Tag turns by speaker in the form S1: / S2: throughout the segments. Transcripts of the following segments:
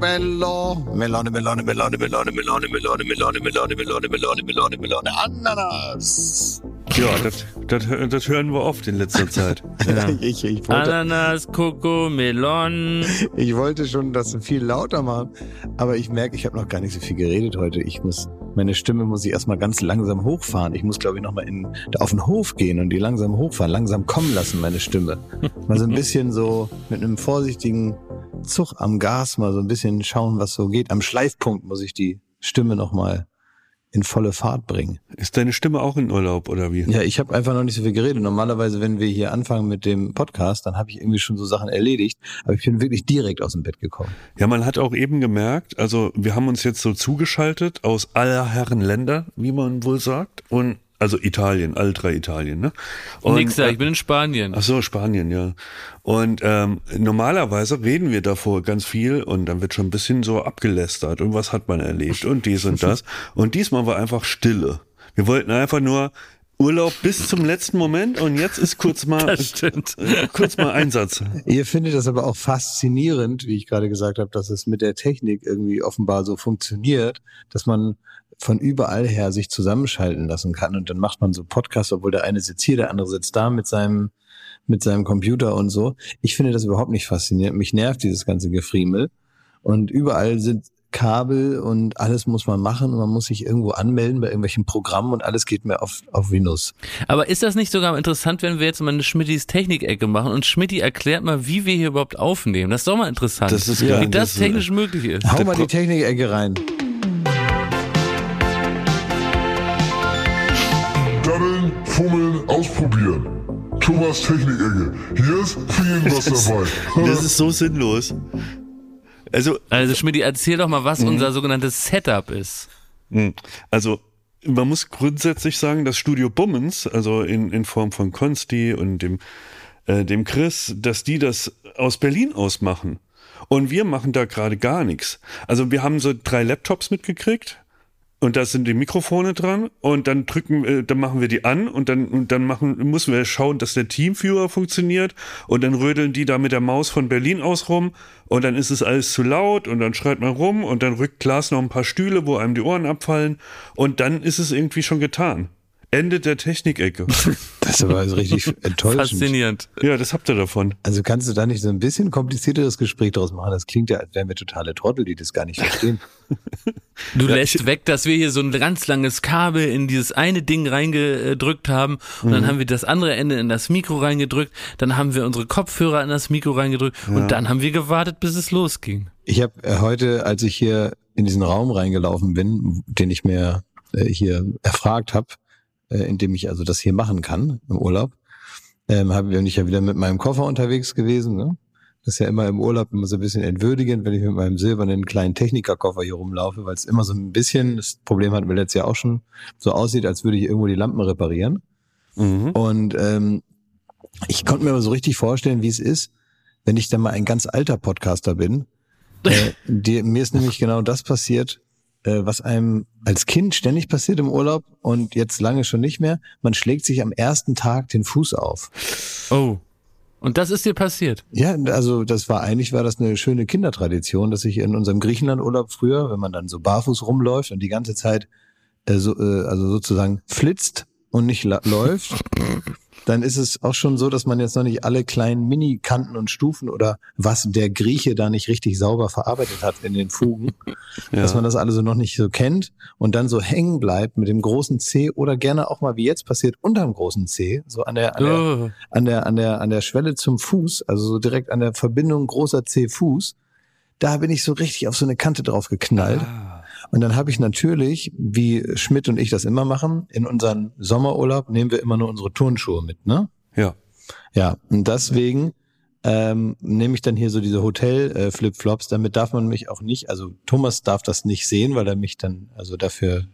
S1: Schokomello, Melone, Melone, Melone, Melone, Melone, Melone, Melone, Melone, Melone, Melone, Melone, Melone, Ananas.
S2: Ja, das, das, das hören wir oft in letzter Zeit.
S1: Ja. ich, ich, wollte,
S3: Ananas, Koko, Melon.
S1: ich wollte schon das viel lauter machen, aber ich merke, ich habe noch gar nicht so viel geredet heute. Ich muss, meine Stimme muss ich erstmal ganz langsam hochfahren. Ich muss, glaube ich, nochmal in, auf den Hof gehen und die langsam hochfahren, langsam kommen lassen, meine Stimme. Mal so ein bisschen so mit einem vorsichtigen Zug am Gas mal so ein bisschen schauen, was so geht. Am Schleifpunkt muss ich die Stimme nochmal in volle Fahrt bringen.
S2: Ist deine Stimme auch in Urlaub oder wie?
S1: Ja, ich habe einfach noch nicht so viel geredet. Normalerweise, wenn wir hier anfangen mit dem Podcast, dann habe ich irgendwie schon so Sachen erledigt. Aber ich bin wirklich direkt aus dem Bett gekommen.
S2: Ja, man hat auch eben gemerkt, also wir haben uns jetzt so zugeschaltet aus aller Herren Länder, wie man wohl sagt. Und also Italien, drei Italien, ne? Und,
S3: Nix da, ich bin in Spanien.
S2: Ach so, Spanien, ja. Und ähm, normalerweise reden wir davor ganz viel und dann wird schon ein bisschen so abgelästert und was hat man erlebt und dies und das. Und diesmal war einfach Stille. Wir wollten einfach nur Urlaub bis zum letzten Moment und jetzt ist kurz mal äh, kurz mal Einsatz.
S1: Ihr findet das aber auch faszinierend, wie ich gerade gesagt habe, dass es mit der Technik irgendwie offenbar so funktioniert, dass man von überall her sich zusammenschalten lassen kann und dann macht man so Podcasts, obwohl der eine sitzt hier, der andere sitzt da mit seinem mit seinem Computer und so. Ich finde das überhaupt nicht faszinierend. Mich nervt dieses ganze Gefriemel und überall sind Kabel und alles muss man machen und man muss sich irgendwo anmelden bei irgendwelchen Programmen und alles geht mir auf, auf Windows.
S3: Aber ist das nicht sogar interessant, wenn wir jetzt mal eine Schmittis Technik-Ecke machen und Schmitti erklärt mal, wie wir hier überhaupt aufnehmen? Das ist doch mal interessant.
S2: Das ist
S1: Ja.
S3: wie
S2: nicht-
S3: das technisch möglich ist.
S1: Hau mal die Technik-Ecke rein.
S4: Ausprobieren. Thomas Technik-Ecke. Hier ist für jeden was dabei.
S2: Das ist so sinnlos. Also
S3: Also Schmitti, erzähl doch mal,
S2: Mhm.
S3: was unser sogenanntes Setup ist.
S2: Hm. Also man muss grundsätzlich sagen, das Studio Bummens, also in, in Form von Konsti und dem, äh, dem Chris, dass die das aus Berlin aus machen. Und wir machen da gerade gar nichts. Also wir haben so drei Laptops mitgekriegt und da sind die Mikrofone dran und dann drücken, äh, dann machen wir die an und dann, und dann machen, müssen wir schauen, dass der Teamviewer funktioniert und dann rödeln die da mit der Maus von Berlin aus rum und dann ist es alles zu laut und dann schreit man rum und dann rückt Klaas noch ein paar Stühle, wo einem die Ohren abfallen und dann ist es irgendwie schon getan. Ende der Technikecke.
S1: Das ist aber also richtig enttäuschend.
S3: Faszinierend.
S2: ja, das habt ihr davon.
S1: Also kannst du da nicht so ein bisschen komplizierteres Gespräch draus machen? Das klingt ja, als wären wir totale Trottel, die das gar nicht verstehen.
S3: Du lässt weg, dass wir hier so ein ganz langes Kabel in dieses eine Ding reingedrückt haben und
S2: Mhm.
S3: dann haben wir das andere Ende in das Mikro reingedrückt, dann haben wir unsere Kopfhörer in das Mikro reingedrückt und dann haben wir gewartet, bis es losging.
S1: Ich habe äh, heute, als ich hier in diesen Raum reingelaufen bin, den ich mir äh, hier erfragt habe, äh, in dem ich also das hier machen kann im Urlaub, ähm, habe bin ich ja wieder mit meinem Koffer unterwegs gewesen. Ne? Das ist ja immer im Urlaub immer so ein bisschen entwürdigend, wenn ich mit meinem silbernen kleinen Technikerkoffer hier rumlaufe, weil es immer so ein bisschen, das Problem hatten wir letztes Jahr auch schon, so aussieht, als würde ich irgendwo die Lampen reparieren.
S2: Mhm.
S1: Und ähm, ich konnte mir aber so richtig vorstellen, wie es ist, wenn ich dann mal ein ganz alter Podcaster bin. äh, die, mir ist nämlich genau das passiert, was einem als Kind ständig passiert im Urlaub und jetzt lange schon nicht mehr. Man schlägt sich am ersten Tag den Fuß auf.
S3: Oh. Und das ist dir passiert.
S1: Ja, also das war eigentlich war das eine schöne Kindertradition, dass ich in unserem Griechenlandurlaub früher, wenn man dann so barfuß rumläuft und die ganze Zeit äh, so, äh, also sozusagen flitzt und nicht läuft, dann ist es auch schon so, dass man jetzt noch nicht alle kleinen Mini-Kanten und Stufen oder was der Grieche da nicht richtig sauber verarbeitet hat in den Fugen, dass man das alles so noch nicht so kennt und dann so hängen bleibt mit dem großen C oder gerne auch mal wie jetzt passiert unterm großen C, so an der, an der
S3: Oh.
S1: an der, an der, an der Schwelle zum Fuß, also so direkt an der Verbindung großer C-Fuß, da bin ich so richtig auf so eine Kante drauf geknallt. Und dann habe ich natürlich, wie Schmidt und ich das immer machen, in unseren Sommerurlaub nehmen wir immer nur unsere Turnschuhe mit, ne?
S2: Ja.
S1: Ja, und deswegen ähm, nehme ich dann hier so diese Hotel-Flipflops. Damit darf man mich auch nicht, also Thomas darf das nicht sehen, weil er mich dann also dafür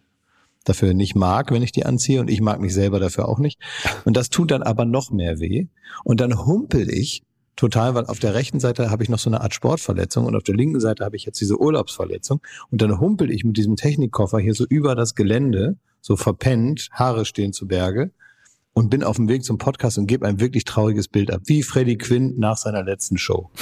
S1: dafür nicht mag, wenn ich die anziehe und ich mag mich selber dafür auch nicht. Und das tut dann aber noch mehr weh. Und dann humpel ich total, weil auf der rechten Seite habe ich noch so eine Art Sportverletzung und auf der linken Seite habe ich jetzt diese Urlaubsverletzung. Und dann humpel ich mit diesem Technikkoffer hier so über das Gelände, so verpennt, Haare stehen zu Berge und bin auf dem Weg zum Podcast und gebe ein wirklich trauriges Bild ab, wie Freddie Quinn nach seiner letzten Show.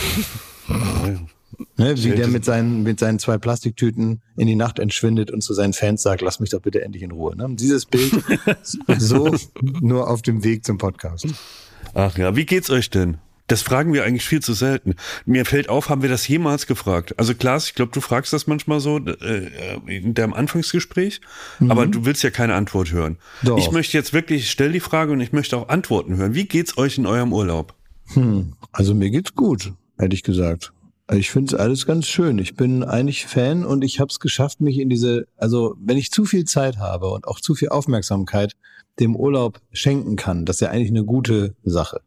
S1: Ne, wie der mit seinen, mit seinen zwei Plastiktüten in die Nacht entschwindet und zu seinen Fans sagt, lass mich doch bitte endlich in Ruhe. Ne? Dieses Bild so nur auf dem Weg zum Podcast.
S2: Ach ja, wie geht's euch denn? Das fragen wir eigentlich viel zu selten. Mir fällt auf, haben wir das jemals gefragt? Also Klaas, ich glaube, du fragst das manchmal so äh, in deinem Anfangsgespräch, mhm. aber du willst ja keine Antwort hören. Doch. Ich möchte jetzt wirklich, stell die Frage und ich möchte auch Antworten hören. Wie geht's euch in eurem Urlaub?
S1: Hm, also mir geht's gut, hätte ich gesagt. Ich finde es alles ganz schön. Ich bin eigentlich Fan und ich habe es geschafft, mich in diese, also wenn ich zu viel Zeit habe und auch zu viel Aufmerksamkeit dem Urlaub schenken kann, das ist ja eigentlich eine gute Sache.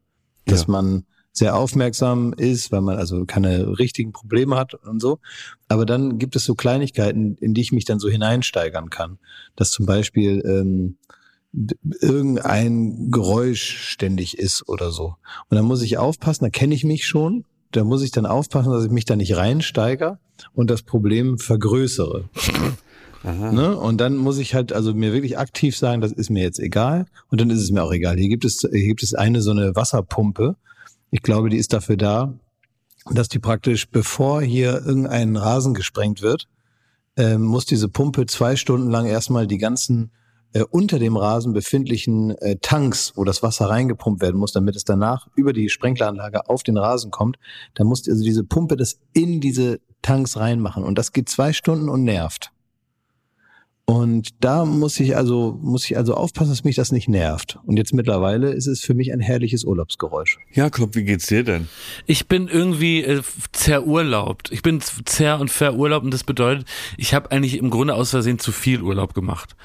S1: Dass ja. man sehr aufmerksam ist, weil man also keine richtigen Probleme hat und so. Aber dann gibt es so Kleinigkeiten, in die ich mich dann so hineinsteigern kann. Dass zum Beispiel ähm, irgendein Geräusch ständig ist oder so. Und dann muss ich aufpassen, da kenne ich mich schon. Da muss ich dann aufpassen, dass ich mich da nicht reinsteige und das Problem vergrößere. Ne? Und dann muss ich halt also mir wirklich aktiv sagen, das ist mir jetzt egal. Und dann ist es mir auch egal. Hier gibt es, hier gibt es eine so eine Wasserpumpe, ich glaube, die ist dafür da, dass die praktisch, bevor hier irgendein Rasen gesprengt wird, äh, muss diese Pumpe zwei Stunden lang erstmal die ganzen äh, unter dem Rasen befindlichen äh, Tanks, wo das Wasser reingepumpt werden muss, damit es danach über die Sprenkleranlage auf den Rasen kommt. Da muss also diese Pumpe das in diese Tanks reinmachen. Und das geht zwei Stunden und nervt. Und da muss ich also, muss ich also aufpassen, dass mich das nicht nervt. Und jetzt mittlerweile ist es für mich ein herrliches Urlaubsgeräusch.
S2: Jakob, wie geht's dir denn?
S3: Ich bin irgendwie äh, zerurlaubt. Ich bin zer- und verurlaubt und das bedeutet, ich habe eigentlich im Grunde aus Versehen zu viel Urlaub gemacht.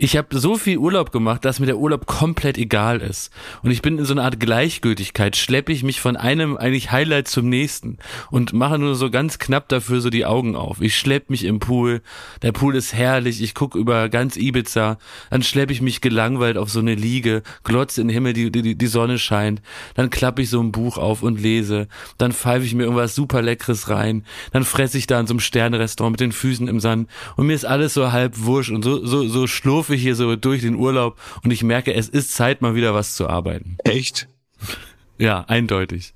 S3: Ich habe so viel Urlaub gemacht, dass mir der Urlaub komplett egal ist. Und ich bin in so einer Art Gleichgültigkeit, schleppe ich mich von einem eigentlich Highlight zum nächsten und mache nur so ganz knapp dafür so die Augen auf. Ich schlepp mich im Pool, der Pool ist herrlich, ich guck über ganz Ibiza, dann schleppe ich mich gelangweilt auf so eine Liege, glotze in den Himmel, die, die, die Sonne scheint, dann klappe ich so ein Buch auf und lese, dann pfeife ich mir irgendwas super Leckeres rein, dann fresse ich da in so einem Sternrestaurant mit den Füßen im Sand und mir ist alles so halb wurscht und so, so, so schlurf schlurfe hier so durch den Urlaub und ich merke, es ist Zeit, mal wieder was zu arbeiten.
S1: Echt?
S3: Ja, eindeutig.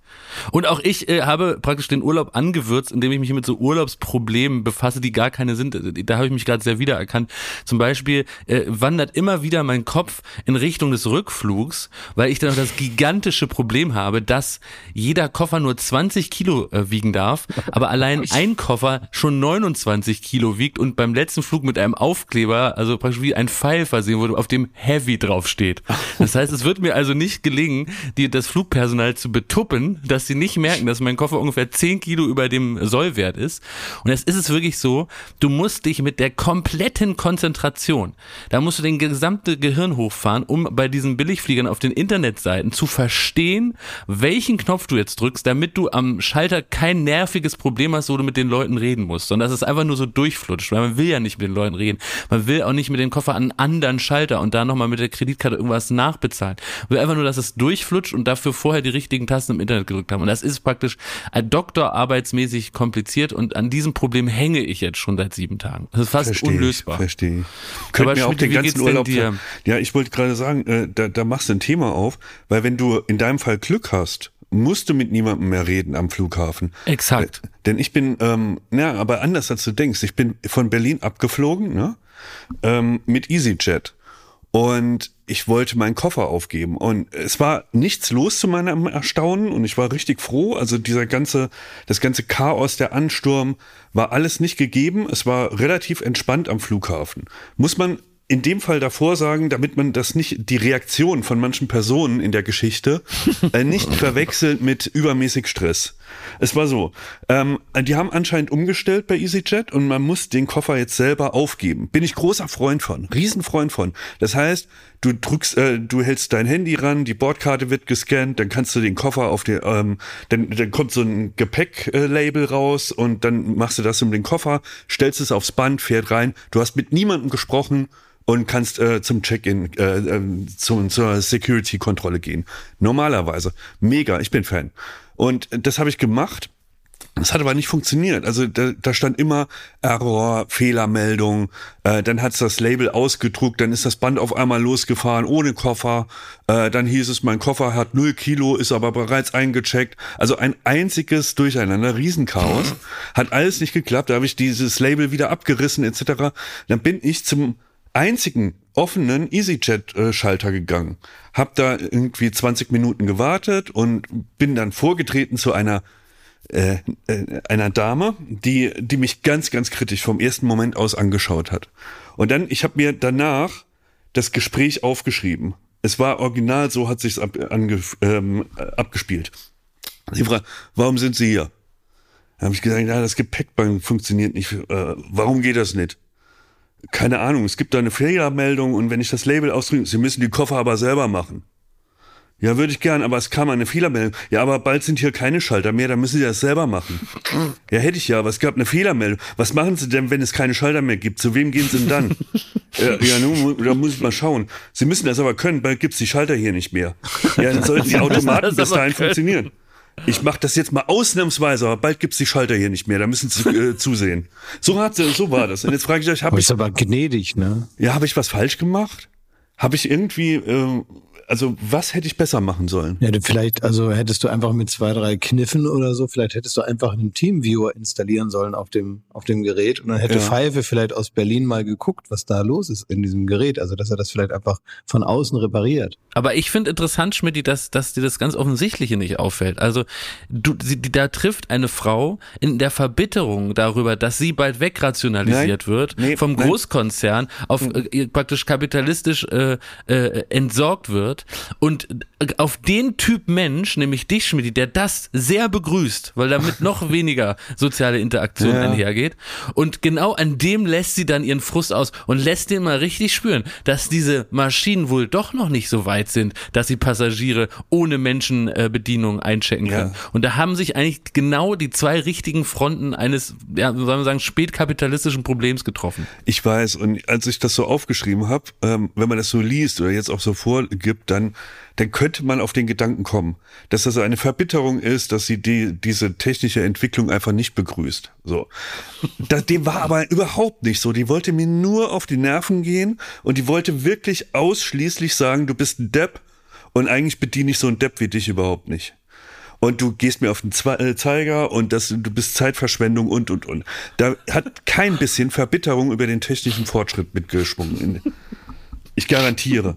S3: Und auch ich äh, habe praktisch den Urlaub angewürzt, indem ich mich mit so Urlaubsproblemen befasse, die gar keine sind. Da habe ich mich gerade sehr wiedererkannt. Zum Beispiel äh, wandert immer wieder mein Kopf in Richtung des Rückflugs, weil ich dann noch das gigantische Problem habe, dass jeder Koffer nur 20 Kilo äh, wiegen darf, aber allein ein Koffer schon 29 Kilo wiegt und beim letzten Flug mit einem Aufkleber, also praktisch wie ein Pfeil versehen wurde, auf dem Heavy draufsteht. Das heißt, es wird mir also nicht gelingen, die, das Flugpersonal zu betuppen, dass sie nicht merken, dass mein Koffer ungefähr 10 Kilo über dem Sollwert ist. Und jetzt ist es wirklich so, du musst dich mit der kompletten Konzentration, da musst du den gesamte Gehirn hochfahren, um bei diesen Billigfliegern auf den Internetseiten zu verstehen, welchen Knopf du jetzt drückst, damit du am Schalter kein nerviges Problem hast, wo du mit den Leuten reden musst, sondern dass es einfach nur so durchflutscht, weil man will ja nicht mit den Leuten reden. Man will auch nicht mit dem Koffer an einen anderen Schalter und da nochmal mit der Kreditkarte irgendwas nachbezahlen. Man will einfach nur, dass es durchflutscht und dafür vorher die richtigen Tasten im Internet gedrückt haben. Und das ist praktisch doktorarbeitsmäßig kompliziert und an diesem Problem hänge ich jetzt schon seit sieben Tagen. Das ist fast
S2: versteh
S3: unlösbar.
S2: Verstehe ich. Könnte mir auch den ganzen Urlaub. Dir? Ja, ich wollte gerade sagen, äh, da, da machst du ein Thema auf, weil wenn du in deinem Fall Glück hast, musst du mit niemandem mehr reden am Flughafen.
S3: Exakt.
S2: Äh, denn ich bin, ähm, na, aber anders als du denkst, ich bin von Berlin abgeflogen, ne? Ähm, mit EasyJet. Und ich wollte meinen Koffer aufgeben und es war nichts los zu meinem Erstaunen und ich war richtig froh. Also dieser ganze, das ganze Chaos, der Ansturm war alles nicht gegeben. Es war relativ entspannt am Flughafen. Muss man in dem Fall davor sagen, damit man das nicht, die Reaktion von manchen Personen in der Geschichte äh, nicht verwechselt mit übermäßig Stress. Es war so, ähm, die haben anscheinend umgestellt bei EasyJet und man muss den Koffer jetzt selber aufgeben. Bin ich großer Freund von, Riesenfreund von. Das heißt, du drückst, äh, du hältst dein Handy ran, die Bordkarte wird gescannt, dann kannst du den Koffer auf den, ähm, dann, dann kommt so ein Gepäcklabel raus und dann machst du das um den Koffer, stellst es aufs Band, fährt rein. Du hast mit niemandem gesprochen und kannst äh, zum Check-in, äh, äh, zum, zur Security-Kontrolle gehen. Normalerweise. Mega, ich bin Fan. Und das habe ich gemacht. Das hat aber nicht funktioniert. Also da, da stand immer Error, Fehlermeldung. Äh, dann hat's das Label ausgedruckt, dann ist das Band auf einmal losgefahren ohne Koffer. Äh, dann hieß es, mein Koffer hat null Kilo, ist aber bereits eingecheckt. Also ein einziges Durcheinander, Riesenchaos. Hat alles nicht geklappt. Da habe ich dieses Label wieder abgerissen etc. Dann bin ich zum einzigen offenen EasyJet-Schalter gegangen. Hab da irgendwie 20 Minuten gewartet und bin dann vorgetreten zu einer äh, äh, einer Dame, die, die mich ganz, ganz kritisch vom ersten Moment aus angeschaut hat. Und dann, ich habe mir danach das Gespräch aufgeschrieben. Es war original, so hat sich's ab, ange, ähm, abgespielt. Sie fragt, warum sind Sie hier? Da habe ich gesagt, ja, das Gepäckband funktioniert nicht. Äh, warum geht das nicht? Keine Ahnung, es gibt da eine Fehlermeldung und wenn ich das Label ausdrücke, Sie müssen die Koffer aber selber machen. Ja, würde ich gern, aber es kam eine Fehlermeldung. Ja, aber bald sind hier keine Schalter mehr, dann müssen Sie das selber machen. Ja, hätte ich ja, aber es gab eine Fehlermeldung. Was machen Sie denn, wenn es keine Schalter mehr gibt? Zu wem gehen Sie denn dann? ja, ja nun, da muss ich mal schauen. Sie müssen das aber können, bald gibt's die Schalter hier nicht mehr. Ja, dann sollten die Automaten bis dahin funktionieren. Ich mache das jetzt mal ausnahmsweise, aber bald gibt's die Schalter hier nicht mehr. Da müssen Sie äh, zusehen. So hat so war das. Und jetzt frage ich euch, habe ich
S1: aber gnädig, ne?
S2: ja, habe ich was falsch gemacht? Habe ich irgendwie äh, also was hätte ich besser machen sollen?
S1: Ja, du vielleicht, also hättest du einfach mit zwei, drei Kniffen oder so, vielleicht hättest du einfach einen Teamviewer installieren sollen auf dem, auf dem Gerät und dann hätte
S2: Ja.
S1: Pfeife vielleicht aus Berlin mal geguckt, was da los ist in diesem Gerät. Also, dass er das vielleicht einfach von außen repariert.
S3: Aber ich finde interessant, Schmidt, dass, dass dir das ganz Offensichtliche nicht auffällt. Also du, sie, die, da trifft eine Frau in der Verbitterung darüber, dass sie bald wegrationalisiert
S2: Nein.
S3: wird
S2: Nee,
S3: vom
S2: nein.
S3: Großkonzern, auf äh, praktisch kapitalistisch äh, äh, entsorgt wird und auf den Typ Mensch, nämlich dich, Schmidt, der das sehr begrüßt, weil damit noch weniger soziale Interaktion
S2: Ja.
S3: einhergeht. Und genau an dem lässt sie dann ihren Frust aus und lässt den mal richtig spüren, dass diese Maschinen wohl doch noch nicht so weit sind, dass sie Passagiere ohne Menschenbedienung einchecken
S2: Ja.
S3: können. Und da haben sich eigentlich genau die zwei richtigen Fronten eines, ja, sollen wir sagen, spätkapitalistischen Problems getroffen.
S2: Ich weiß, und als ich das so aufgeschrieben habe, ähm, wenn man das so liest oder jetzt auch so vorgibt, dann, dann könnte man auf den Gedanken kommen, dass das eine Verbitterung ist, dass sie die, diese technische Entwicklung einfach nicht begrüßt. So. Das, dem war aber überhaupt nicht so. Die wollte mir nur auf die Nerven gehen und die wollte wirklich ausschließlich sagen, du bist ein Depp und eigentlich bediene ich so einen Depp wie dich überhaupt nicht. Und du gehst mir auf den äh, Zeiger und das, du bist Zeitverschwendung und, und, und. Da hat kein bisschen Verbitterung über den technischen Fortschritt mitgeschwungen. Ich garantiere.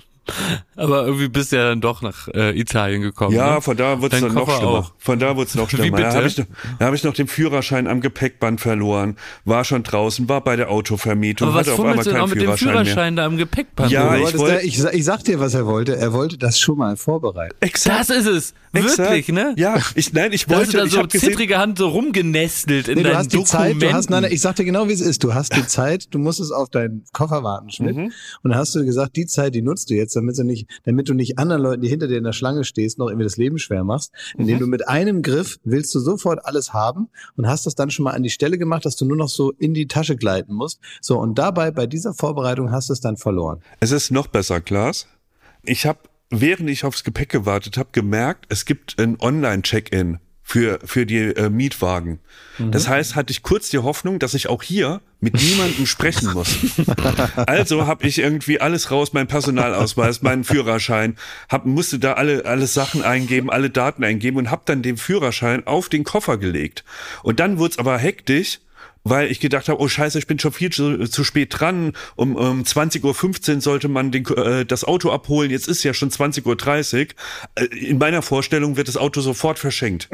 S3: Aber irgendwie bist du ja dann doch nach äh, Italien gekommen.
S2: Ja,
S3: ne?
S2: von da wurde es dann noch schlimmer.
S3: auch.
S2: Von da wurde es noch
S3: Wie
S2: schlimmer. Da habe ich, noch- da hab ich noch den Führerschein am Gepäckband verloren, war schon draußen, war bei der Autovermietung,
S3: Aber was
S2: hatte auf einmal
S3: du
S2: keinen
S3: auch mit dem
S2: Führerschein,
S3: Führerschein da im Gepäckband?
S2: Ja?
S1: Du
S2: ich
S1: wolltest
S2: wollt-
S1: da, ich, ich sag dir, was er wollte. Er wollte das schon mal vorbereiten.
S2: mehr. Exakt.
S3: das ist es.
S2: exakt.
S3: Wirklich, ne?
S2: Ja, ich, nein, ich
S3: Da hast
S2: wollte,
S3: du da
S2: ich
S3: so
S2: habe gesehen,
S3: zittrige Hand so rumgenestelt in
S1: Nee, du
S3: deinen
S1: hast die Zeit,
S3: Dokumenten.
S1: du hast, nein, nein, ich sag dir genau, wie es ist. Du hast die Zeit, du musst es auf deinen Koffer warten, Schmidt.
S2: Mhm.
S1: Und dann hast du gesagt, die Zeit, die nutzt du jetzt, damit du nicht, damit du nicht anderen Leuten, die hinter dir in der Schlange stehst, noch irgendwie das Leben schwer machst. Indem
S2: Mhm.
S1: du mit einem Griff willst du sofort alles haben und hast das dann schon mal an die Stelle gemacht, dass du nur noch so in die Tasche gleiten musst. So, und dabei, bei dieser Vorbereitung hast du es dann verloren.
S2: Es ist noch besser, Klaas. Ich habe, während ich aufs Gepäck gewartet habe, gemerkt, es gibt ein Online-Check-In für, für die äh, Mietwagen. Das heißt, hatte ich kurz die Hoffnung, dass ich auch hier mit niemandem sprechen muss. Also habe ich irgendwie alles raus, mein Personalausweis, meinen Führerschein, hab, musste da alle, alle Sachen eingeben, alle Daten eingeben und habe dann den Führerschein auf den Koffer gelegt. Und dann wurde es aber hektisch, weil ich gedacht habe, oh scheiße, ich bin schon viel zu, zu spät dran. Um, um 20.15 Uhr sollte man den, äh, das Auto abholen. Jetzt ist ja schon 20.30 Uhr. Äh, in meiner Vorstellung wird das Auto sofort verschenkt.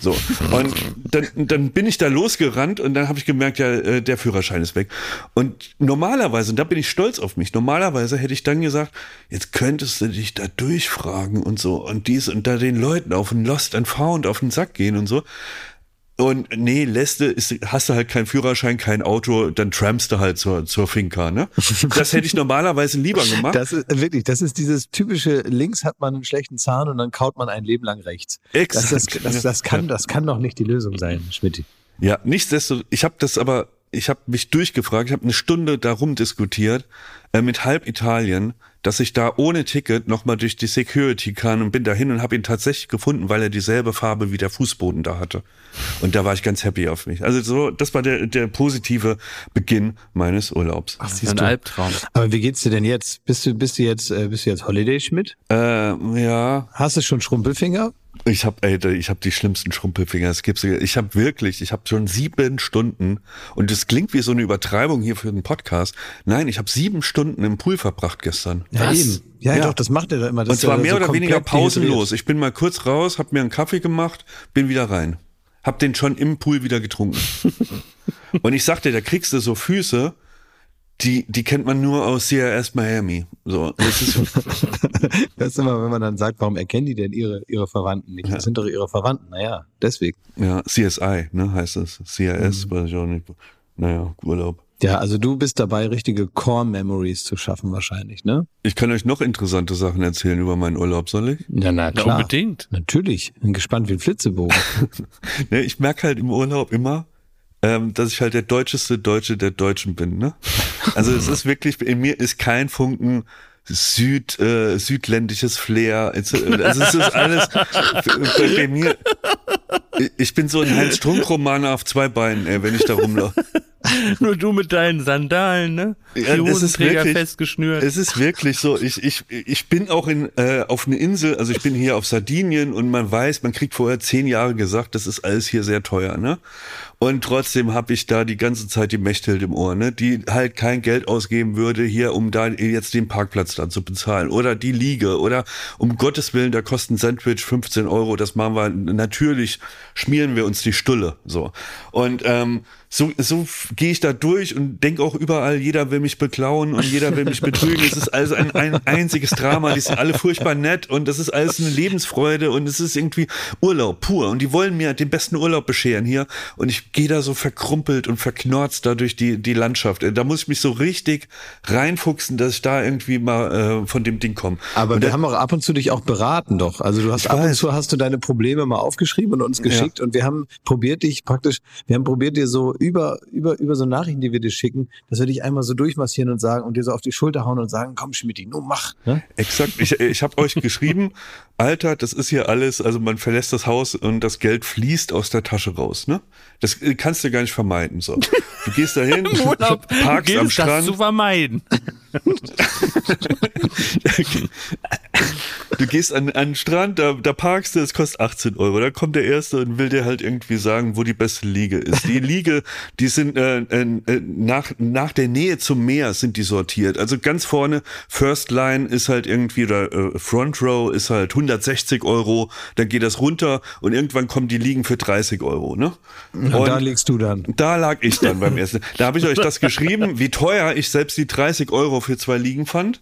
S2: So. Und dann, dann bin ich da losgerannt und dann habe ich gemerkt, ja, äh, der Führerschein ist weg. Und normalerweise, und da bin ich stolz auf mich, normalerweise hätte ich dann gesagt, jetzt könntest du dich da durchfragen und so und dies und da den Leuten auf den Lost and Found auf den Sack gehen und so. Und nee, lässt du, ist, hast du halt keinen Führerschein, kein Auto, dann trampst du halt zur, zur Finca, ne? Das hätte ich normalerweise lieber gemacht.
S1: Das ist wirklich, das ist dieses typische, links hat man einen schlechten Zahn und dann kaut man ein Leben lang rechts. Das, das,
S2: Exakt.
S1: das, das, kann, das kann doch nicht die Lösung sein, Schmidt.
S2: Ja, nichtsdestotrotz, ich habe das aber, ich habe mich durchgefragt, ich habe eine Stunde darum diskutiert äh, mit halb Italien, dass ich da ohne Ticket nochmal durch die Security kann und bin dahin und habe ihn tatsächlich gefunden, weil er dieselbe Farbe wie der Fußboden da hatte. Und da war ich ganz happy auf mich. Also so, das war der, der positive Beginn meines Urlaubs.
S1: Ach,
S3: Ein Albtraum.
S1: Aber wie geht's dir denn jetzt? Bist du, bist du jetzt, äh, bist du jetzt Holiday Schmidt?
S2: Äh, ja,
S1: Hast du schon Schrumpelfinger?
S2: Ich habe, ey, ich habe die schlimmsten Schrumpelfinger. Es gibt's. Ich habe wirklich, ich habe schon sieben Stunden und das klingt wie so eine Übertreibung hier für den Podcast. Nein, ich habe sieben Stunden im Pool verbracht gestern.
S1: Ja,
S3: Was?
S1: eben. Ja,
S2: Ja.
S1: doch, das macht er da immer. Das
S2: Und zwar mehr
S1: so
S2: oder weniger pausenlos. Ich bin mal kurz raus, habe mir einen Kaffee gemacht, bin wieder rein. Hab den schon im Pool wieder getrunken. und ich sagte, da kriegst du so Füße, die, die kennt man nur aus CRS Miami. So, das ist,
S1: Das ist immer, wenn man dann sagt, warum erkennen die denn ihre, ihre Verwandten nicht? Das sind doch ihre Verwandten. Naja, deswegen.
S2: ja, CSI, ne, heißt es. CRS,
S1: Mhm.
S2: weiß ich auch nicht. Naja, Urlaub.
S1: Ja, also du bist dabei, richtige Core-Memories zu schaffen wahrscheinlich, ne?
S2: Ich kann euch noch interessante Sachen erzählen über meinen Urlaub, soll ich?
S1: Ja, na
S3: Ja,
S1: klar.
S3: unbedingt.
S1: Natürlich. Bin gespannt wie ein Flitzebogen.
S2: Ne, ich merke halt im Urlaub immer, ähm, dass ich halt der deutscheste Deutsche der Deutschen bin. Ne? Also es ist wirklich, in mir ist kein Funken Süd, äh, südländisches Flair. Also es ist alles bei, bei mir. Ich bin so ein Heinz Strunk-Romaner auf zwei Beinen, ey, wenn ich da rumlaufe.
S3: Nur du mit deinen Sandalen, ne?
S2: Ja,
S3: Die
S2: das ist
S3: Hosenträger
S2: wirklich-
S3: festgeschnürt.
S2: Es ist wirklich so. Ich, ich, ich bin auch in, äh, auf eine Insel, also ich bin hier auf Sardinien und man weiß, man kriegt vorher zehn Jahre gesagt, das ist alles hier sehr teuer, ne? Und trotzdem habe ich da die ganze Zeit die Mechthild im Ohr, ne? Die halt kein Geld ausgeben würde hier, um da jetzt den Parkplatz dann zu bezahlen. Oder die Liege. Oder um Gottes Willen, da kostet ein Sandwich 15 Euro. Das machen wir, natürlich schmieren wir uns die Stulle. So. Und ähm, so, so gehe ich da durch und denke auch überall, jeder will mich beklauen und jeder will mich betrügen. Es ist also ein, ein einziges Drama. Die sind alle furchtbar nett und das ist alles eine Lebensfreude und es ist irgendwie Urlaub pur. Und die wollen mir den besten Urlaub bescheren hier. Und ich gehe da so verkrumpelt und verknorzt da durch die, die Landschaft. Da muss ich mich so richtig reinfuchsen, dass ich da irgendwie mal äh, von dem Ding komme.
S1: Aber
S2: und
S1: wir
S2: da-
S1: haben auch ab und zu dich auch beraten doch. Also du hast ab und
S2: weiß.
S1: zu hast du deine Probleme mal aufgeschrieben und uns geschickt und wir haben probiert dich praktisch, wir haben probiert dir so über, über, über so Nachrichten, die wir dir schicken, dass wir dich einmal so durchmassieren und sagen und dir so auf die Schulter hauen und sagen, komm Schmidt, nun mach. Ne?
S2: Exakt. Ich, ich habe euch geschrieben, Alter, das ist hier alles, also man verlässt das Haus und das Geld fließt aus der Tasche raus. Ne? Das äh, kannst du gar nicht vermeiden. So. Du gehst dahin, parkst am
S3: es, das
S2: Strand,
S3: zu vermeiden.
S2: Du gehst an, an den Strand, da, da parkst du, es kostet 18 Euro. Da kommt der Erste und will dir halt irgendwie sagen, wo die beste Liege ist. Die Liege, die sind äh, äh, nach, nach der Nähe zum Meer sind die sortiert. Also ganz vorne, First Line ist halt irgendwie, oder äh, Front Row ist halt 160 Euro, dann geht das runter und irgendwann kommen die Liegen für 30 Euro. Ne?
S1: Und, da liegst du dann.
S2: Da lag ich dann beim ersten. Da habe ich euch das geschrieben, wie teuer ich selbst die 30 Euro für zwei Liegen fand.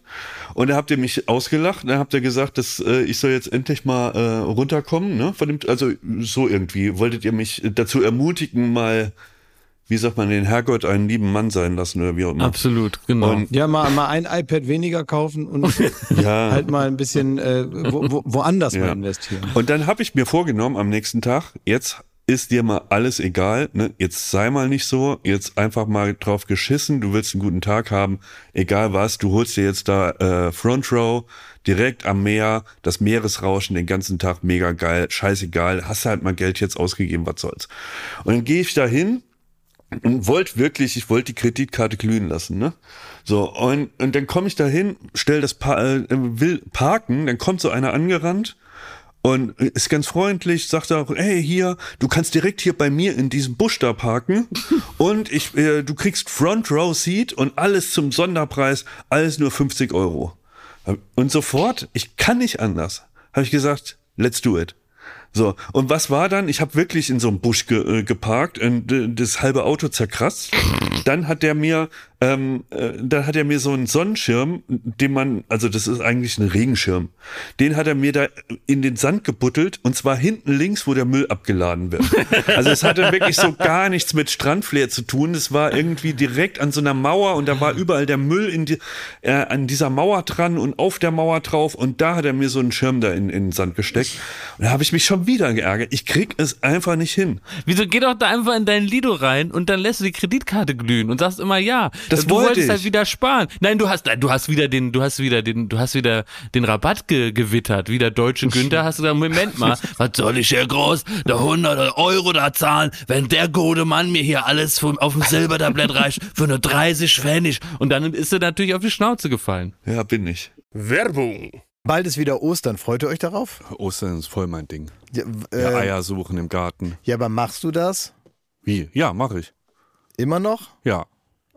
S2: Und da habt ihr mich ausgelacht. Da habt ihr gesagt, dass äh, ich soll jetzt endlich mal äh, runterkommen. Ne? Von dem, also so irgendwie. Wolltet ihr mich dazu ermutigen, mal, wie sagt man, den Herrgott einen lieben Mann sein lassen oder wie auch immer.
S3: Absolut, genau.
S2: Und
S1: Ja, mal, mal ein iPad weniger kaufen und
S2: ja.
S1: halt mal ein bisschen äh, wo, wo, woanders mal
S2: Ja.
S1: investieren.
S2: Und dann habe ich mir vorgenommen am nächsten Tag, jetzt ist dir mal alles egal, ne? Jetzt sei mal nicht so, jetzt einfach mal drauf geschissen, du willst einen guten Tag haben, egal was, du holst dir jetzt da äh, Front Row direkt am Meer, das Meeresrauschen den ganzen Tag mega geil, scheißegal, hast halt mal Geld jetzt ausgegeben, was soll's. Und dann gehe ich da hin und wollte wirklich, ich wollte die Kreditkarte glühen lassen, ne? So, und, und dann komme ich da hin, stell das pa äh, will parken, dann kommt so einer angerannt und ist ganz freundlich, sagt auch, hey, hier, du kannst direkt hier bei mir in diesem Busch da parken und ich, äh, du kriegst Front Row Seat und alles zum Sonderpreis, alles nur 50 Euro. Und sofort, ich kann nicht anders, habe ich gesagt, let's do it. So, und was war dann? Ich habe wirklich in so einem Busch ge äh, geparkt und äh, das halbe Auto zerkratzt. Dann hat der mir, ähm, äh, dann hat er mir so einen Sonnenschirm, den man, also das ist eigentlich ein Regenschirm, den hat er mir da in den Sand gebuttelt und zwar hinten links, wo der Müll abgeladen wird. Also es hatte wirklich so gar nichts mit Strandflair zu tun. Es war irgendwie direkt an so einer Mauer und da war überall der Müll in die, äh, an dieser Mauer dran und auf der Mauer drauf und da hat er mir so einen Schirm da in, in den Sand gesteckt. Und da habe ich mich schon wieder geärgert. Ich krieg es einfach nicht hin.
S3: Wieso geh doch da einfach in dein Lido rein und dann lässt du die Kreditkarte glühen und sagst immer ja.
S2: Das
S3: du
S2: wollte
S3: wolltest
S2: ich.
S3: halt wieder sparen. Nein, du hast, nein, du hast wieder den, du hast wieder den, du hast wieder den Rabatt ge gewittert. Wieder deutsche Günther hast du gesagt, Moment mal, was soll ich hier groß der 100 Euro da zahlen, wenn der gute Mann mir hier alles vom, auf dem Silbertablett reicht für nur 30 Pfennig. Und dann ist er natürlich auf die Schnauze gefallen.
S2: Ja, bin ich.
S5: Werbung.
S6: Bald ist wieder Ostern. Freut ihr euch darauf?
S5: Ostern ist voll mein Ding.
S6: Ja,
S5: Ja,
S6: äh,
S5: Eier suchen im Garten.
S6: ja aber machst du das
S5: Wie? Ja, mache ich.
S6: immer noch?
S5: Ja.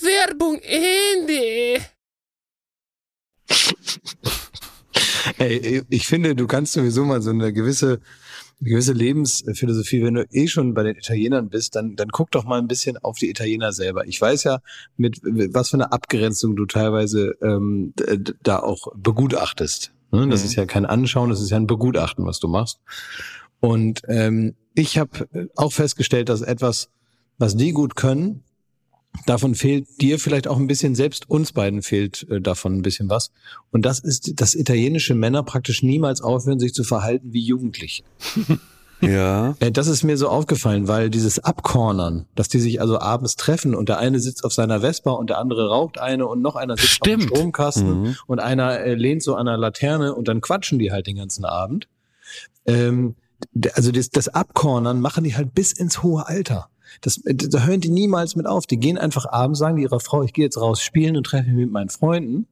S7: Werbung Ende.
S1: Ey, ich finde, du kannst sowieso mal so eine gewisse, gewisse Lebensphilosophie, wenn du eh schon bei den Italienern bist, dann, dann guck doch mal ein bisschen auf die Italiener selber. Ich weiß ja, mit was für eine Abgrenzung du teilweise ähm, da auch begutachtest. Ne? Das
S5: Mhm.
S1: ist ja kein Anschauen, das ist ja ein Begutachten, was du machst. Und ähm, ich habe auch festgestellt, dass etwas, was die gut können, davon fehlt dir vielleicht auch ein bisschen, selbst uns beiden fehlt äh, davon ein bisschen was. Und das ist, dass italienische Männer praktisch niemals aufhören, sich zu verhalten wie Jugendliche.
S2: Ja.
S1: Äh, Das ist mir so aufgefallen, weil dieses Abcornern, dass die sich also abends treffen und der eine sitzt auf seiner Vespa und der andere raucht eine und noch einer sitzt
S3: Stimmt.
S1: auf dem Stromkasten
S2: Mhm.
S1: und einer äh, lehnt so an der Laterne und dann quatschen die halt den ganzen Abend. Ähm, also das, das Abcornern machen die halt bis ins hohe Alter. Das, äh, da hören die niemals mit auf. Die gehen einfach abends, sagen die ihrer Frau, ich gehe jetzt raus spielen und treffe mich mit meinen Freunden.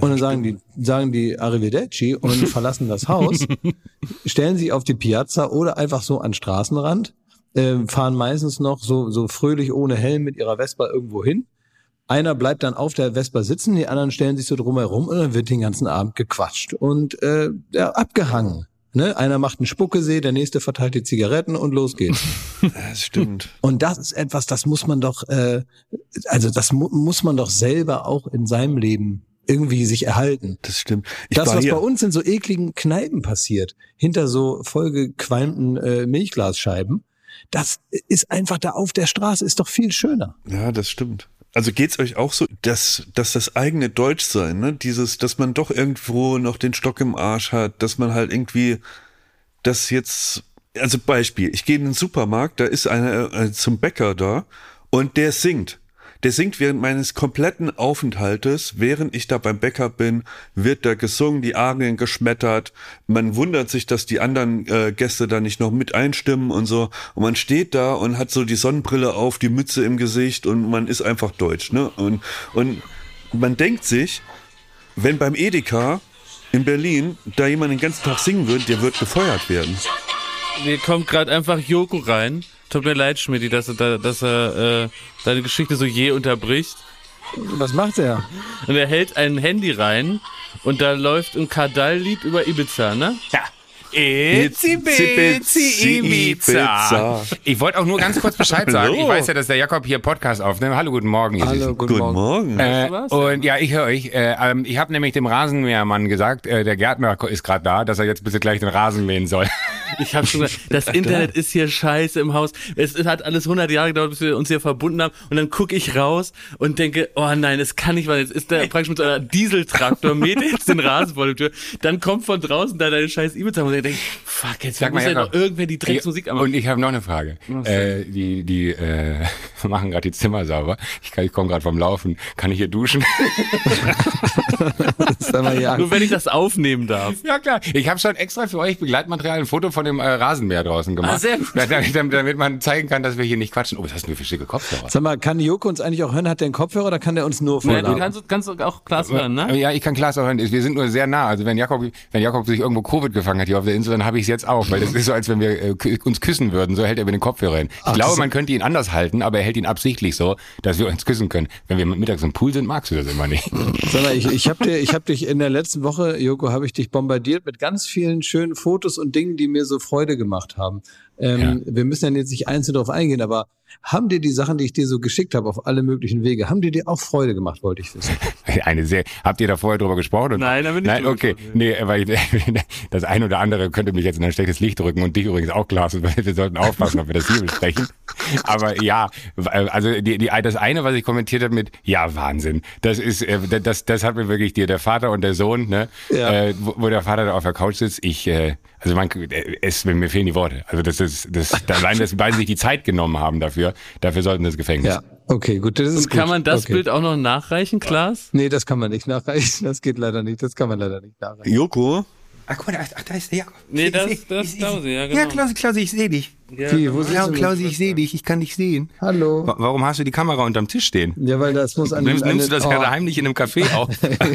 S1: Und dann sagen die, sagen die Arrivederci und verlassen das Haus, stellen sich auf die Piazza oder einfach so an den Straßenrand, äh, fahren meistens noch so, so fröhlich ohne Helm mit ihrer Vespa irgendwo hin. Einer bleibt dann auf der Vespa sitzen, die anderen stellen sich so drumherum und dann wird den ganzen Abend gequatscht und äh, ja, abgehangen. Ne? Einer macht einen Spuckesee, der nächste verteilt die Zigaretten und los geht's.
S2: Das stimmt.
S1: Und das ist etwas, das muss man doch, äh, also das mu muss man doch selber auch in seinem Leben irgendwie sich erhalten.
S2: Das stimmt. Ich
S1: das, was bei uns in so ekligen Kneipen passiert, hinter so vollgequalmten äh, Milchglasscheiben, das ist einfach da auf der Straße, ist doch viel schöner.
S2: Ja, das stimmt. Also geht's euch auch so, dass, dass das eigene Deutschsein, ne, dieses, dass man doch irgendwo noch den Stock im Arsch hat, dass man halt irgendwie das jetzt also Beispiel, ich gehe in den Supermarkt, da ist einer äh, zum Bäcker da und der singt. Der singt während meines kompletten Aufenthaltes, während ich da beim Bäcker bin, wird da gesungen, die Arien geschmettert. Man wundert sich, dass die anderen äh, Gäste da nicht noch mit einstimmen und so. Und man steht da und hat so die Sonnenbrille auf, die Mütze im Gesicht und man ist einfach deutsch. Ne? Und, und man denkt sich, wenn beim Edeka in Berlin da jemand den ganzen Tag singen wird, der wird gefeuert werden.
S3: Hier kommt gerade einfach Joko rein. Tut mir leid, Schmidt, dass er, dass er äh, deine Geschichte so je unterbricht.
S1: Was macht er?
S3: Und er hält ein Handy rein und da läuft ein Kardall-Lied über Ibiza, ne?
S8: Ja. Itzi Bitzi Ibiza. Ich wollte auch nur ganz kurz Bescheid sagen. Ich
S2: Hallo.
S8: weiß ja, dass der Jakob hier Podcast aufnimmt. Hallo, guten Morgen. Süßen.
S1: guten,
S2: Guten Morgen.
S8: Äh,
S3: was?
S8: und ja, ich höre euch. Äh, ähm, ich habe nämlich dem Rasenmähermann gesagt, äh, der Gärtner ist gerade da, dass er jetzt bitte gleich den Rasen mähen soll.
S3: Ich habe schon gesagt, das Internet ist hier scheiße im Haus. Es, es hat alles 100 Jahre gedauert, bis wir uns hier verbunden haben. Und dann gucke ich raus und denke, oh nein, es kann nicht sein. Jetzt ist der praktisch mit so einer Dieseltraktor, mäht jetzt den Rasen vor der Tür. Dann kommt von draußen da deine scheiß Ibiza ich denke, fuck, jetzt
S8: Sag mal,
S3: muss ja noch irgendwer die Drecksmusik anmachen.
S8: Und ich habe noch eine Frage. Äh, die die äh, machen gerade die Zimmer sauber. Ich, kann- ich komme gerade vom Laufen. Kann ich hier duschen?
S1: Ja.
S3: Nur wenn ich das aufnehmen darf.
S8: ja klar. Ich habe schon extra für euch Begleitmaterial ein Foto von dem äh, Rasenmäher draußen gemacht.
S3: Ah, sehr gut.
S8: Damit, damit, damit man zeigen kann, dass wir hier nicht quatschen. Oh, was hast du für schicke Kopfhörer?
S1: Sag mal, kann Joko uns eigentlich auch hören? Hat der einen Kopfhörer oder kann der uns nur
S3: Ja,
S1: vorladen?
S3: du kannst, kannst auch Klaas hören, ne?
S8: Ja, ich kann klar sagen, wir sind nur sehr nah. Also wenn Jakob, wenn Jakob sich irgendwo Covid gefangen hat hier auf der Insel, dann habe ich es jetzt auch, weil das ist so, als wenn wir äh, uns küssen würden. So hält er mir den Kopfhörer hin. Ich
S1: Ach,
S8: glaube, man könnte ihn anders halten, aber er hält ihn absichtlich so, dass wir uns küssen können. Wenn wir mittags im Pool sind, magst du das immer nicht.
S1: Mal, ich, ich habe ich hab dich in der letzten Woche, Joko, habe ich dich bombardiert mit ganz vielen schönen Fotos und Dingen, die mir so Freude gemacht haben. Ähm, Wir müssen ja jetzt nicht einzeln darauf eingehen, aber haben dir die Sachen, die ich dir so geschickt habe, auf alle möglichen Wege, haben die dir auch Freude gemacht, wollte ich wissen.
S8: Eine sehr. Habt ihr da vorher drüber gesprochen? Und-
S3: Nein, haben wir nicht
S8: Nein, okay. Nee, weil ich, das eine oder andere könnte mich jetzt in ein schlechtes Licht drücken und dich übrigens auch, Klaas. und Wir sollten aufpassen, ob wir das hier besprechen. Aber ja, also die, die, das eine, was ich kommentiert habe mit, ja, Wahnsinn. Das ist, äh, das, das hat mir wirklich dir, der Vater und der Sohn, ne,
S1: Ja.
S8: äh, wo, wo der Vater da auf der Couch sitzt. Ich, äh, also man, äh, es, mir fehlen die Worte. Also das ist, das, allein, dass die beiden sich die Zeit genommen haben dafür, dafür sollten das Gefängnis.
S1: Ja, okay, gut. Das ist
S3: Und kann
S1: gut.
S3: man das
S1: okay.
S3: Bild auch noch nachreichen, Klaas?
S1: Nee, das kann man nicht nachreichen. Das geht leider nicht. Das kann man leider nicht nachreichen.
S2: Joko,
S8: Ach, guck mal, ach, da ist der Jakob.
S3: Nee,
S8: Ich
S3: das- das
S8: ich- ich-
S3: Klausi, ja, genau.
S8: Ja, Klausi, Klausi, ich sehe dich.
S1: Wie, wo
S8: Ja, Klausi, ich sehe dich, ich kann dich sehen.
S1: Hallo.
S8: Wa- Warum hast du die Kamera unterm Tisch stehen?
S1: Ja, weil das muss an
S8: Nimmst,
S1: eine-
S8: nimmst du das
S1: oh.
S8: gerade heimlich in einem Café auf?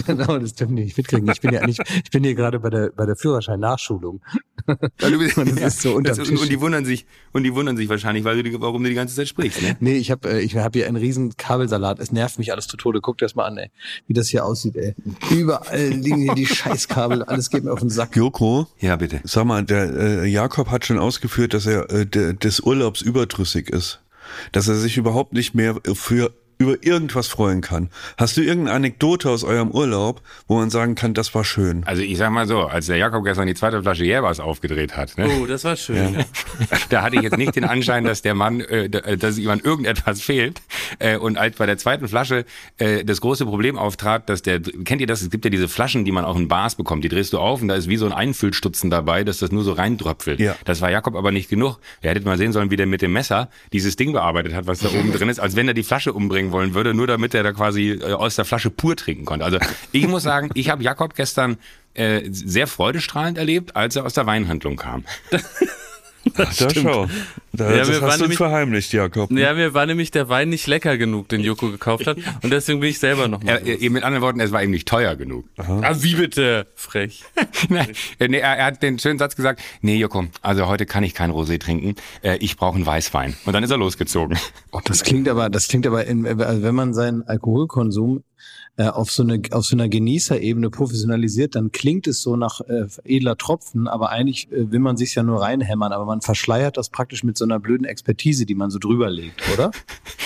S1: genau, das dürfen die nicht mitkriegen. Ich bin ja nicht, ich bin hier gerade bei der, bei der Führerschein-Nachschulung. Und das ist so
S8: und, und die wundern sich, und die wundern sich wahrscheinlich, weil du die, warum du die ganze Zeit sprichst, ne?
S1: Nee, ich habe äh, ich hab hier einen riesen Kabelsalat. Es nervt mich alles zu Tode. Guck dir das mal an, ey. Wie das hier aussieht, ey. Überall liegen hier die Scheißkabel. Alles geht mir auf den Sack.
S2: Joko,
S8: Ja, bitte.
S2: sag mal, der äh, Jakob hat schon ausgeführt, dass er äh, des Urlaubs überdrüssig ist. Dass er sich überhaupt nicht mehr für über irgendwas freuen kann. Hast du irgendeine Anekdote aus eurem Urlaub, wo man sagen kann, das war schön?
S8: Also ich sag mal so, als der Jakob gestern die zweite Flasche Jägerbars aufgedreht hat, ne?
S3: Oh, das war schön. Ja.
S8: da hatte ich jetzt nicht den Anschein, dass der Mann, äh, äh, dass ihm an irgendetwas fehlt. Äh, und als bei der zweiten Flasche äh, das große Problem auftrat, dass der, kennt ihr das? Es gibt ja diese Flaschen, die man auch in Bars bekommt. Die drehst du auf und da ist wie so ein Einfüllstutzen dabei, dass das nur so reindröpfelt.
S2: Ja.
S8: Das war Jakob aber nicht genug. Ihr hättet mal sehen sollen, wie der mit dem Messer dieses Ding bearbeitet hat, was da oben drin ist, als wenn er die Flasche umbringen wollen würde, nur damit er da quasi äh, aus der Flasche pur trinken konnte. Also ich muss sagen, ich habe Jakob gestern äh, sehr freudestrahlend erlebt, als er aus der Weinhandlung kam.
S2: Da schau. Da,
S3: Ja,
S2: das hast du
S3: nämlich-
S2: verheimlicht, Jakob.
S3: Ja, mir war nämlich der Wein nicht lecker genug, den Joko gekauft hat. Und deswegen bin ich selber noch mal.
S8: Er, er, mit anderen Worten, es war ihm nicht teuer genug.
S3: Ah, wie bitte? Frech.
S8: Nein, äh, nee, er, er hat den schönen Satz gesagt, nee Joko, also heute kann ich kein Rosé trinken, äh, ich brauche einen Weißwein. Und dann ist er losgezogen.
S1: Oh, das klingt aber, das klingt aber, in, also wenn man seinen Alkoholkonsum äh, auf so eine auf so einer Genießerebene professionalisiert, dann klingt es so nach äh, edler Tropfen, aber eigentlich äh, will man sich ja nur reinhämmern, aber man verschleiert das praktisch mit so einer blöden Expertise, die man so drüber legt, oder?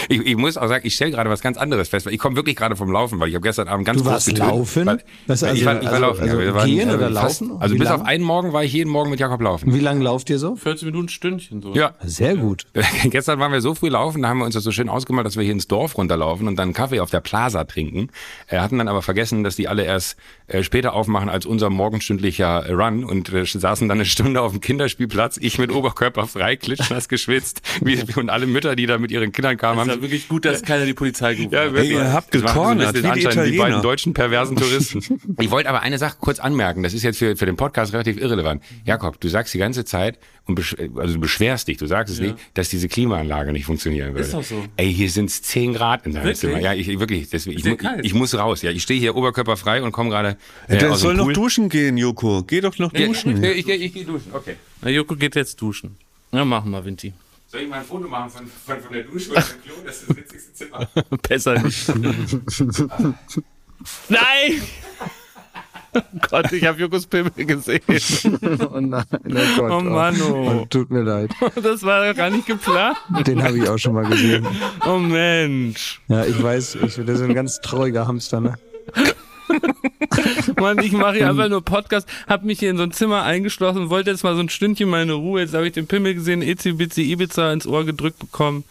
S8: Ich, ich muss auch sagen, ich stelle gerade was ganz anderes fest, weil ich komme wirklich gerade vom Laufen, weil ich habe gestern Abend ganz
S1: Du
S8: groß
S1: warst laufen?
S8: Weil,
S1: Was,
S8: weil ich
S1: also-
S8: war, ich war
S1: also-
S8: laufen.
S1: also
S8: ja, waren,
S1: gehen
S8: äh,
S1: oder
S8: fast-
S1: laufen?
S8: Also
S1: Wie
S8: bis
S1: lang?
S8: auf einen Morgen war ich jeden Morgen mit Jakob laufen.
S1: Wie lange lauft ihr so?
S3: 40 Minuten Stündchen so.
S8: Ja.
S1: Sehr gut.
S8: Gestern waren wir so früh laufen, da haben wir uns das so schön ausgemalt, dass wir hier ins Dorf runterlaufen und dann einen Kaffee auf der Plaza trinken. Äh, hatten dann aber vergessen, dass die alle erst äh, später aufmachen als unser morgenstündlicher Run und äh, saßen dann eine Stunde auf dem Kinderspielplatz, ich mit Oberkörper frei, klitschnass geschwitzt wie, und alle Mütter, die da mit ihren Kindern kamen,
S3: Es
S8: haben
S3: war wirklich gut, dass keiner die Polizei gerufen
S8: ja,
S3: hat.
S8: wirklich.
S2: ihr habt
S8: ein
S2: wie die
S8: die beiden deutschen perversen Touristen. ich wollte aber eine Sache kurz anmerken, das ist jetzt für, für den Podcast relativ irrelevant. Jakob, du sagst die ganze Zeit, und besch also du beschwerst dich, du sagst es nicht, dass diese Klimaanlage nicht funktionieren würde.
S3: Ist doch so.
S8: Ey, hier sind es 10 Grad in deinem
S3: Wirklich?
S8: Zimmer. Ja, ich wirklich, deswegen, ich,
S3: kalt?
S8: ich muss raus. Ja, ich stehe hier oberkörperfrei und komme gerade äh,
S2: Der
S8: aus
S2: soll
S8: dem
S2: noch duschen gehen, Joko. Geh doch noch
S8: Ja,
S2: duschen.
S8: ich, ich, ich, ich gehe duschen, okay.
S3: Na, Joko geht jetzt duschen. Ja, machen wir, Vinti.
S8: Soll ich mal ein Foto machen von, von, von der Dusche und dem Klo? Das ist das witzigste Zimmer.
S3: Besser nicht. Nein! Oh Gott, ich habe Jokos Pimmel gesehen.
S1: Oh nein, oh Gott.
S3: Oh Mann, oh.
S1: Oh, tut mir leid.
S3: Das war gar nicht geplant.
S1: Den habe ich auch schon mal gesehen.
S3: Oh Mensch.
S1: Ja, ich weiß, ich, das ist ein ganz trauriger Hamster, ne?
S3: Mann, ich mache hier einfach nur Podcast, hab mich hier in so ein Zimmer eingeschlossen, wollte jetzt mal so ein Stündchen meine Ruhe. Jetzt habe ich den Pimmel gesehen, Itzi Ibiza ins Ohr gedrückt bekommen.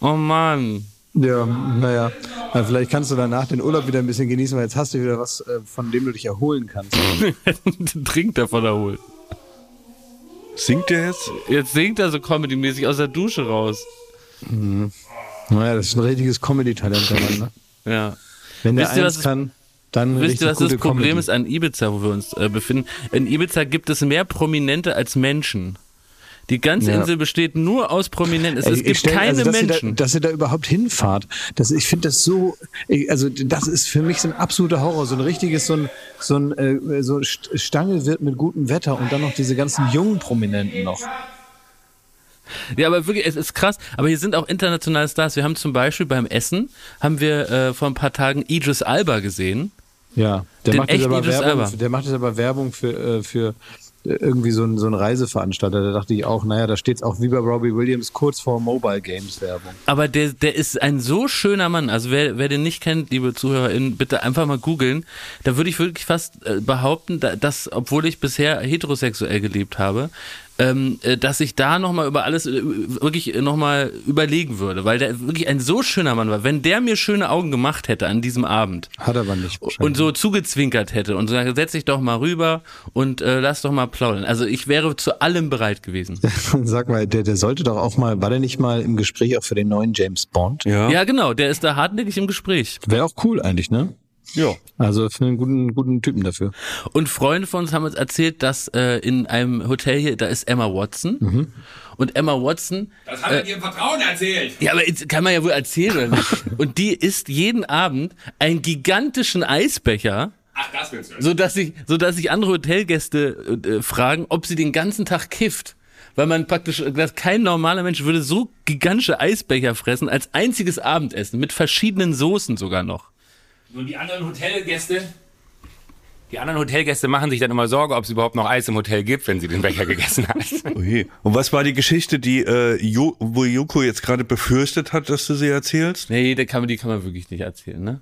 S3: Oh Mann.
S1: Ja, naja. Na, vielleicht kannst du danach den Urlaub wieder ein bisschen genießen, weil jetzt hast du wieder was, äh, von dem du dich erholen kannst.
S3: Trinkt davon erholt.
S2: Singt der jetzt?
S3: Jetzt singt er so comedymäßig aus der Dusche raus.
S1: Naja, das ist ein richtiges Comedy-Talent, der Mann, ne?
S3: Ja.
S1: Wenn der
S3: Wisst ihr,
S1: eins
S3: es-
S1: kann, dann
S3: Wisst
S1: richtig
S3: ihr, was das Problem
S1: Comedy.
S3: ist an Ibiza, wo wir uns äh, befinden? In Ibiza gibt es mehr Prominente als Menschen. Die ganze
S1: Ja.
S3: Insel besteht nur aus Prominenten. Es,
S1: Ey,
S3: es gibt
S1: stell-
S3: keine
S1: also, dass
S3: Menschen.
S1: Ihr da, dass ihr da überhaupt hinfahrt, das, ich finde das so, also das ist für mich so ein absoluter Horror, so ein richtiges, so ein, so ein äh, so St- Stange wird mit gutem Wetter und dann noch diese ganzen jungen Prominenten noch.
S3: Ja, aber wirklich, es ist krass. Aber hier sind auch internationale Stars. Wir haben zum Beispiel beim Essen, haben wir äh, vor ein paar Tagen Idris Alba gesehen.
S1: Ja, der
S3: Den
S1: macht, jetzt aber
S3: Idris
S1: Werbung,
S3: Elba.
S1: der macht jetzt aber Werbung für, äh, für irgendwie so ein, so ein Reiseveranstalter. Da dachte ich auch, naja, da steht auch wie bei Robbie Williams kurz vor Mobile Games Werbung.
S3: Aber der, der ist ein so schöner Mann. Also wer, wer den nicht kennt, liebe ZuhörerInnen, bitte einfach mal googeln. Da würde ich wirklich fast äh, behaupten, da- dass, obwohl ich bisher heterosexuell gelebt habe, dass ich da nochmal über alles äh, wirklich nochmal überlegen würde, weil der wirklich ein so schöner Mann war. Wenn der mir schöne Augen gemacht hätte an diesem Abend
S1: Hat aber nicht.
S3: und so zugezwinkert hätte und so gesagt, setz dich doch mal rüber und äh, lass doch mal plaudern. Also ich wäre zu allem bereit gewesen.
S1: Sag mal, der, der sollte doch auch mal, war der nicht mal im Gespräch auch für den neuen James Bond?
S2: Ja.
S3: Ja, genau, der ist da hartnäckig im Gespräch.
S1: Wäre auch cool eigentlich, ne?
S2: Ja.
S1: Also für einen guten, guten Typen dafür.
S3: Und Freunde von uns haben uns erzählt, dass äh, in einem Hotel hier, da ist Emma Watson. Und Emma Watson,
S8: Das hat er dir im Vertrauen erzählt.
S3: ja, aber jetzt kann man ja wohl erzählen, oder nicht? Und die isst jeden Abend einen gigantischen Eisbecher,
S8: Ach, das willst du.
S3: so dass sich, so dass sich andere Hotelgäste äh, fragen, ob sie den ganzen Tag kifft. Weil man praktisch, dass kein normaler Mensch würde so gigantische Eisbecher fressen als einziges Abendessen mit verschiedenen Soßen sogar noch.
S8: Nur die anderen Hotelgäste. Die anderen Hotelgäste machen sich dann immer Sorge, ob es überhaupt noch Eis im Hotel gibt, wenn sie den Becher gegessen hat.
S2: Okay. Und was war die Geschichte, die äh, jo wo Joko jetzt gerade befürchtet hat, dass du sie erzählst?
S3: Nee, die kann man, die kann man wirklich nicht erzählen, ne?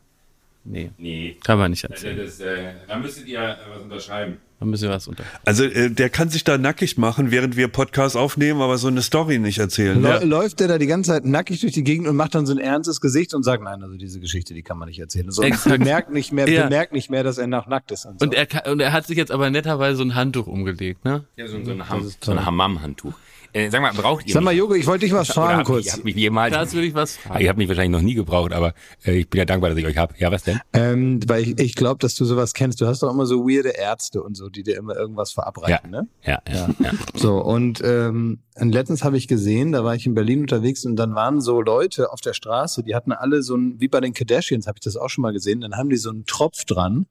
S3: Nee,
S8: Nee.
S3: kann man nicht erzählen.
S8: Das, äh, da müsstet ihr äh, was unterschreiben.
S3: Müssen wir was unter.
S2: Also äh, der kann sich da nackig machen, während wir Podcast aufnehmen, aber so eine Story nicht erzählen.
S1: Lä-
S2: Ja.
S1: Läuft der da die ganze Zeit nackig durch die Gegend und macht dann so ein ernstes Gesicht und sagt, nein, also diese Geschichte, die kann man nicht erzählen. So,
S3: Exakt.
S1: bemerkt nicht mehr,
S3: Ja.
S1: bemerkt nicht mehr, dass er nach nackt ist. Und, so.
S3: Und er, kann- und er hat sich jetzt aber netterweise so ein Handtuch umgelegt, ne?
S8: Ja, so, so ein, Ham, so ein Hammam-Handtuch. Äh, sag mal, braucht ihr
S1: Sag mal? Jogo, ich wollte dich was fragen kurz.
S8: Ihr habt mich jemals.
S3: Das will ich was
S8: Ah,
S3: fragen.
S8: ihr habt mich wahrscheinlich noch nie gebraucht, aber äh, ich bin ja dankbar, dass ich euch habe. Ja, was denn?
S1: Ähm, weil ich, ich glaube, dass du sowas kennst. Du hast doch immer so weirde Ärzte und so, die dir immer irgendwas verabreichen, ne?
S8: Ja, ja, ja.
S1: So, und, ähm, und letztens habe ich gesehen, da war ich in Berlin unterwegs und dann waren so Leute auf der Straße, die hatten alle so ein, wie bei den Kardashians, habe ich das auch schon mal gesehen, dann haben die so einen Tropf dran.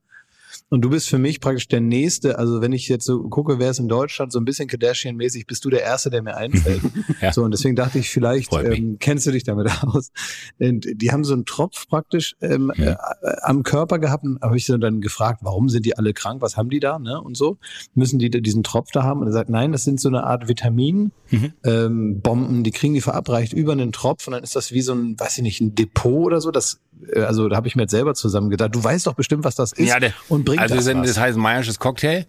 S1: Und du bist für mich praktisch der Nächste, also wenn ich jetzt so gucke, wer ist in Deutschland, so ein bisschen Kardashian-mäßig, bist du der Erste, der mir einfällt.
S8: Ja.
S1: So, und deswegen dachte ich, vielleicht ähm, kennst du dich damit aus. Und die haben so einen Tropf praktisch ähm,
S8: Ja.
S1: äh, am Körper gehabt und habe ich so dann gefragt, warum sind die alle krank, was haben die da, ne? Und so. Müssen die diesen Tropf da haben? Und er sagt, nein, das sind so eine Art Vitamin,
S8: Mhm.
S1: ähm, Bomben, die kriegen die verabreicht über einen Tropf und dann ist das wie so ein, weiß ich nicht, ein Depot oder so. Das, äh, also da habe ich mir jetzt selber zusammen gedacht. Du weißt doch bestimmt, was das ist
S8: Ja, der-
S1: und bringt
S8: also
S1: das was.
S8: das heißt Meiersches Cocktail.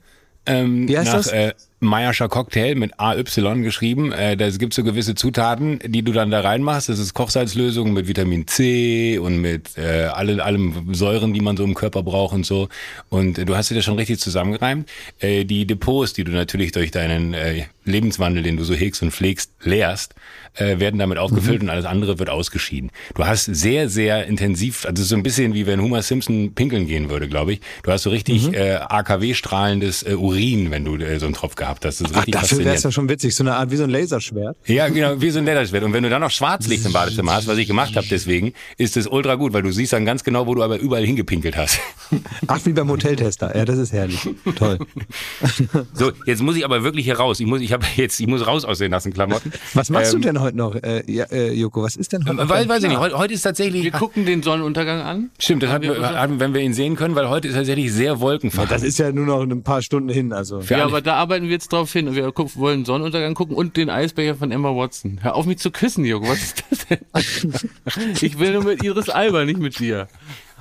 S8: Ähm,
S1: Wie heißt
S8: nach,
S1: das?
S8: Äh, Meierscher Cocktail mit AY geschrieben. Äh, da gibt so gewisse Zutaten, die du dann da reinmachst. Das ist Kochsalzlösung mit Vitamin C und mit äh, alle, allem Säuren, die man so im Körper braucht und so. Und äh, du hast dir das schon richtig zusammengereimt. Äh, die Depots, die du natürlich durch deinen äh, Lebenswandel, den du so hegst und pflegst, leerst, äh, werden damit aufgefüllt und alles andere wird ausgeschieden. Du hast sehr, sehr intensiv, also so ein bisschen wie wenn Homer Simpson pinkeln gehen würde, glaube ich. Du hast so richtig äh, AKW-strahlendes äh, Urin, wenn du äh, so einen Tropf gehabt hast. Das ist
S1: Ach,
S8: richtig
S1: dafür wäre es ja schon witzig, so eine Art wie so ein Laserschwert.
S8: Ja, genau, wie so ein Lederschwert. Und wenn du dann noch Schwarzlicht im Badezimmer hast, was ich gemacht habe deswegen, ist es ultra gut, weil du siehst dann ganz genau, wo du aber überall hingepinkelt hast.
S1: Ach, wie beim Hoteltester. Ja, das ist herrlich. Toll.
S8: So, jetzt muss ich aber wirklich hier raus. Ich muss, ich habe jetzt, ich muss raus aus den nassen Klamotten.
S1: Was machst
S8: Ähm,
S1: du denn heute noch, äh, ja, äh, Joko? Was ist denn heute?
S8: Weil, weiß ich nicht, heute, heute ist tatsächlich.
S3: Wir gucken den Sonnenuntergang an.
S8: Stimmt, das
S3: Haben
S8: hatten
S3: wir
S8: hatten, wenn wir ihn sehen können, weil heute ist tatsächlich sehr wolkenverhangen.
S1: Das ist ja nur noch ein paar Stunden hin, also.
S3: Ja,
S8: alle-
S3: aber da arbeiten wir jetzt drauf hin. Wir wollen Sonnenuntergang gucken und den Eisbecher von Emma Watson. Hör auf mich zu küssen, Joko. Was ist das denn? ich will nur mit Iris Alba, nicht mit dir.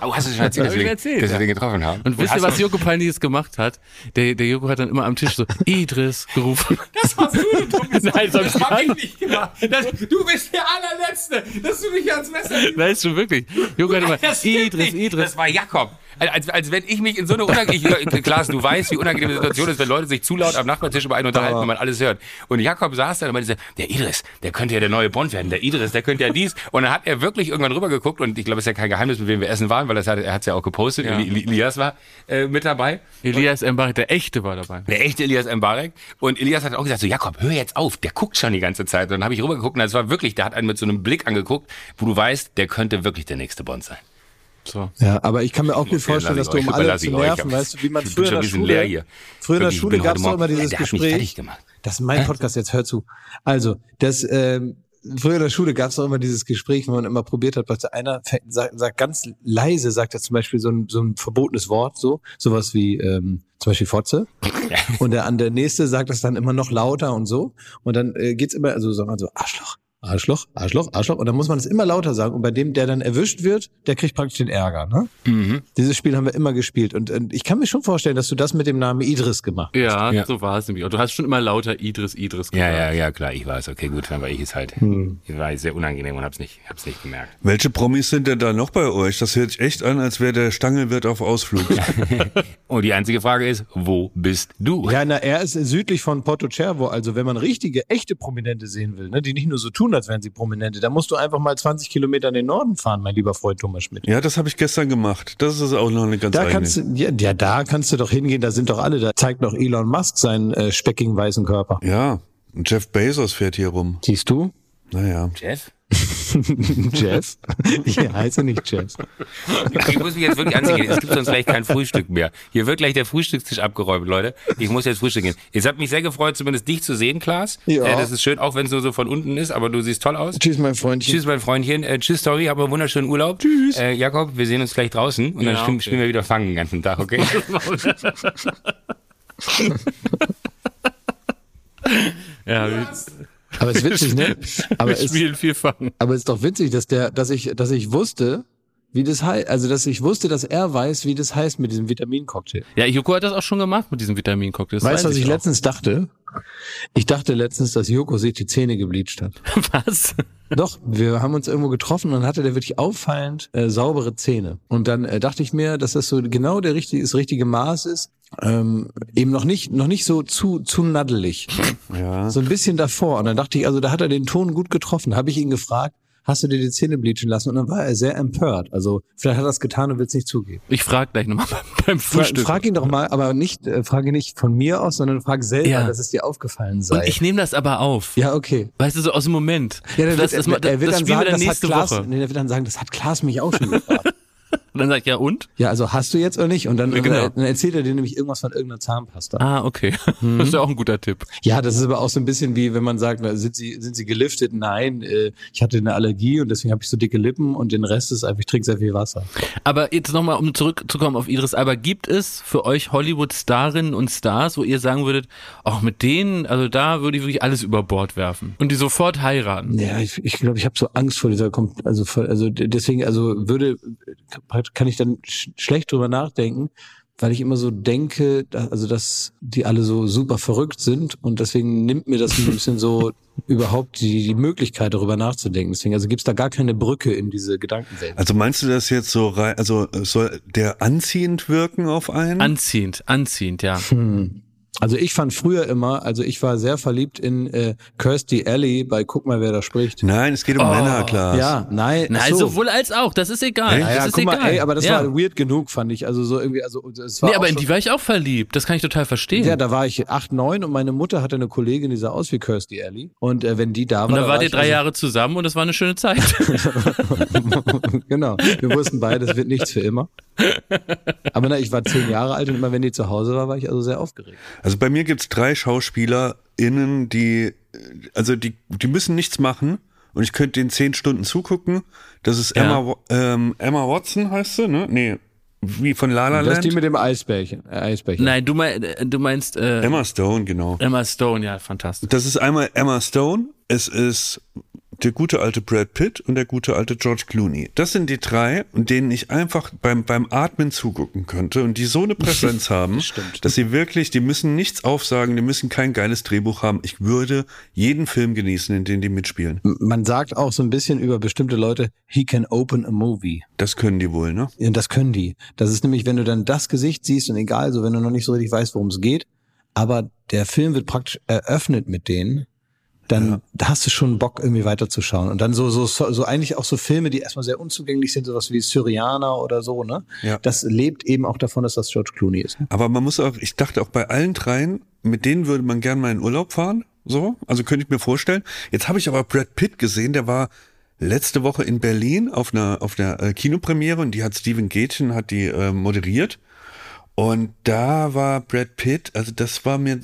S8: Oh, hast du schon erzählt,
S3: Hab
S8: dass wir,
S3: erzählt,
S8: dass wir den getroffen haben?
S3: Und wisst ihr,
S8: hast
S3: was
S8: du-
S3: Joko Peinliches gemacht hat? Der, der Joko hat dann immer am Tisch so, Idris gerufen. Das warst du, du dummes Nein, das, das hab ich nicht gemacht.
S8: du bist der allerletzte, dass du mich ans Messer
S3: Nein, ist schon wirklich. Joko hat immer,
S8: Das
S3: Idris,
S8: nicht.
S3: Idris.
S8: Das war Jakob. Als, als wenn ich mich in so eine unangenehme, Klaas, du weißt, wie unangenehme Situation ist, wenn Leute sich zu laut am Nachbartisch über einen unterhalten und man alles hört. Und Jakob saß da und meinte, der Idris, der könnte ja der neue Bond werden, der Idris, der könnte ja dies. Und dann hat er wirklich irgendwann rübergeguckt und ich glaube, es ist ja kein Geheimnis, mit wem wir essen waren, weil das hat, er hat es ja auch gepostet.
S3: Ja.
S8: Eli- Elias war äh, mit dabei.
S3: Elias Mbarek, der Echte war dabei.
S8: Der echte Elias Mbarek. Und Elias hat auch gesagt, so Jakob, hör jetzt auf, der guckt schon die ganze Zeit. Und dann habe ich rübergeguckt und das war wirklich, der hat einen mit so einem Blick angeguckt, wo du weißt, der könnte wirklich der nächste Bond sein.
S3: So.
S1: Ja, aber ich kann mir auch gut vorstellen, dass du um alle zu nerven, weißt du, wie man früher in der Schule,
S8: leer hier.
S1: früher in der Schule gab es doch immer dieses
S8: Der hat mich fertig
S1: Gespräch.
S8: gemacht.
S1: Das ist mein Podcast, jetzt hör zu. Also, das, ähm, früher in der Schule gab es doch immer dieses Gespräch, wo man immer probiert hat, was einer sagt, sagt ganz leise, sagt er zum Beispiel so ein, so ein verbotenes Wort, so, sowas wie, ähm, zum Beispiel Fotze. Und der, der nächste sagt das dann immer noch lauter und so. Und dann äh, geht's immer, also sagt man so, Arschloch, Arschloch, Arschloch, Arschloch. Und dann muss man es immer lauter sagen. Und bei dem, der dann erwischt wird, der kriegt praktisch den Ärger. Ne?
S8: Mhm.
S1: Dieses Spiel haben wir immer gespielt. Und, und ich kann mir schon vorstellen, dass du das mit dem Namen Idris gemacht hast.
S3: Ja,
S8: Ja.
S3: so war es nämlich. Und du hast schon immer lauter Idris, Idris
S8: Ja,
S3: gesagt.
S8: ja, ja, klar, ich weiß. Okay, gut, dann war ich es halt.
S1: Hm.
S8: Ich war sehr unangenehm und hab's nicht, hab's nicht gemerkt.
S2: Welche Promis sind denn da noch bei euch? Das hört sich echt an, als wäre der Stangelwirt auf Ausflug.
S8: Und die einzige Frage ist, wo bist du?
S1: Ja, na, er ist südlich von Porto Cervo. Also wenn man richtige, echte Prominente sehen will, ne, die nicht nur so tun, als wären sie Prominente, dann musst du einfach mal 20 Kilometer in den Norden fahren, mein lieber Freund Thomas Schmidt.
S2: ja, das habe ich gestern gemacht. Das ist auch noch eine ganz
S1: Da
S2: eigene.
S1: kannst du, ja, ja, da kannst du doch hingehen, da sind doch alle, da zeigt noch Elon Musk seinen äh, speckigen weißen Körper.
S2: ja, und Jeff Bezos fährt hier rum.
S1: Siehst du?
S2: Naja.
S8: Jeff?
S1: Jeff? Ich heiße nicht Jeff.
S8: Ich muss mich jetzt wirklich anziehen. Es gibt sonst gleich kein Frühstück mehr. Hier wird gleich der Frühstückstisch abgeräumt, Leute. Ich muss jetzt frühstücken. Es hat mich sehr gefreut, zumindest dich zu sehen, Klaas.
S1: Ja.
S8: Äh, das ist schön, auch wenn es nur so von unten ist, aber du siehst toll aus.
S1: Tschüss, mein Freundchen.
S8: Tschüss, mein Freundchen. Äh, tschüss, Story. Hab einen wunderschönen Urlaub. Tschüss. Äh, Jakob, wir sehen uns gleich draußen und dann
S3: Ja,
S8: spielen,
S3: okay.
S8: spielen wir wieder Fangen den ganzen Tag, okay?
S3: Ja, wir,
S1: Aber es ist witzig, ne? Aber
S3: wir viel
S1: es ist doch witzig, dass der, dass ich, dass ich wusste, wie das heißt, also dass ich wusste, dass er weiß, wie das heißt mit diesem Vitamincocktail.
S3: Ja, Joko hat das auch schon gemacht mit diesem Vitamincocktail. Das
S1: weißt du, was ich
S3: auch.
S1: letztens dachte? Ich dachte letztens, dass Joko sich die Zähne gebleicht hat.
S3: Was?
S1: Doch, wir haben uns irgendwo getroffen und dann hatte der wirklich auffallend äh, saubere Zähne. Und dann äh, dachte ich mir, dass das so genau der richtige, das richtige Maß ist. Ähm, eben noch nicht, noch nicht so zu, zu naddelig.
S2: Ja.
S1: So ein bisschen davor. Und dann dachte ich, also da hat er den Ton gut getroffen. Habe ich ihn gefragt, hast du dir die Zähne bleachen lassen? Und dann war er sehr empört. Also vielleicht hat er es getan und will es nicht zugeben.
S3: Ich frag gleich nochmal beim
S1: Fra
S3: Frühstück.
S1: frag ihn doch mal, aber nicht, äh, frage nicht von mir aus, sondern frag selber,
S3: Ja.
S1: dass es dir aufgefallen sei.
S3: Und ich nehme das aber auf.
S1: ja, okay.
S3: Weißt du, so aus dem Moment.
S1: Ja,
S3: das,
S1: wird,
S3: das, das,
S1: er wird
S3: das
S1: dann sagen,
S3: wir dann
S1: das hat
S3: nächste
S1: Klaas,
S3: Woche.
S1: nee, der wird dann sagen, das hat Klaas mich auch schon gefragt.
S3: Und dann sag ich, ja und?
S1: ja, also hast du jetzt oder nicht? Und dann,
S3: Ja, genau.
S1: dann erzählt er dir nämlich irgendwas von irgendeiner Zahnpasta.
S3: Ah, okay.
S1: Mhm.
S3: Das ist ja auch ein guter Tipp.
S1: Ja, das ist aber auch so ein bisschen wie, wenn man sagt, sind sie, sind sie geliftet? Nein, äh, ich hatte eine Allergie und deswegen habe ich so dicke Lippen und den Rest ist einfach, ich trinke sehr viel Wasser.
S3: Aber jetzt nochmal, um zurückzukommen auf Idris Alba, gibt es für euch Hollywood-Starinnen und Stars, wo ihr sagen würdet, auch mit denen, also da würde ich wirklich alles über Bord werfen und die sofort heiraten?
S1: Ja, ich glaube, ich, glaub, ich habe so Angst vor dieser, also, also deswegen, also würde, kann ich dann sch schlecht drüber nachdenken, weil ich immer so denke, also dass die alle so super verrückt sind und deswegen nimmt mir das ein bisschen so überhaupt die, die Möglichkeit darüber nachzudenken. Deswegen also gibt's da gar keine Brücke in diese Gedankenwelt.
S2: Also meinst du das jetzt so rein, also soll der anziehend wirken auf einen?
S3: Anziehend, anziehend, ja.
S1: Also ich fand früher immer, also ich war sehr verliebt in äh, Kirstie Alley bei Guck mal, wer da spricht.
S2: Nein, es geht um
S3: Oh.
S2: Männer, klar.
S1: Ja, nein.
S3: Nein,
S1: so.
S3: sowohl als auch, das ist egal.
S1: Ja,
S3: das ist
S1: guck mal,
S3: egal.
S1: ey, aber das
S3: ja.
S1: war weird genug, fand ich. Also so irgendwie, also es war
S3: Nee, aber in die war ich auch verliebt. Das kann ich total verstehen.
S1: Ja, da war ich acht, neun und meine Mutter hatte eine Kollegin, die sah aus wie Kirstie Alley. Und äh, wenn die da war,
S3: und dann
S1: da
S3: wart
S1: war
S3: ihr drei
S1: also,
S3: Jahre zusammen und es war eine schöne Zeit.
S1: genau. Wir wussten beide, es wird nichts für immer. Aber na, ich war zehn Jahre alt und immer wenn die zu Hause war, war ich also sehr aufgeregt.
S2: Also bei mir gibt's drei SchauspielerInnen, die, also die, die müssen nichts machen und ich könnte den zehn Stunden zugucken. Das ist
S3: Ja.
S2: Emma, ähm, Emma Watson heißt sie, ne? Nee, wie von La La
S1: Das ist die
S2: Land.
S1: mit dem Eisbärchen. Äh, Eisbärchen.
S3: Nein, du, mein, äh, du meinst äh,
S2: Emma Stone, genau.
S3: Emma Stone, ja, fantastisch.
S2: Das ist einmal Emma Stone, es ist der gute alte Brad Pitt und der gute alte George Clooney. Das sind die drei, denen ich einfach beim, beim Atmen zugucken könnte und die so eine Präsenz haben, dass sie wirklich, die müssen nichts aufsagen, die müssen kein geiles Drehbuch haben. Ich würde jeden Film genießen, in dem die mitspielen.
S1: Man sagt auch so ein bisschen über bestimmte Leute, he can open a movie.
S2: Das können die wohl, ne?
S1: Ja, das können die. Das ist nämlich, wenn du dann das Gesicht siehst und egal, so wenn du noch nicht so richtig weißt, worum es geht, aber der Film wird praktisch eröffnet mit denen, dann da hast du schon Bock, irgendwie weiterzuschauen. Und dann so, so, so, eigentlich auch so Filme, die erstmal sehr unzugänglich sind, sowas wie Syrianer oder so, ne?
S2: Ja.
S1: Das lebt eben auch davon, dass das George Clooney ist. Ne?
S2: Aber man muss auch, ich dachte auch bei allen dreien, mit denen würde man gern mal in Urlaub fahren. So, also könnte ich mir vorstellen. Jetzt habe ich aber Brad Pitt gesehen, der war letzte Woche in Berlin auf einer auf einer äh, Kinopremiere und die hat Steven Gätchen hat die äh, moderiert. Und da war Brad Pitt, also das war mir,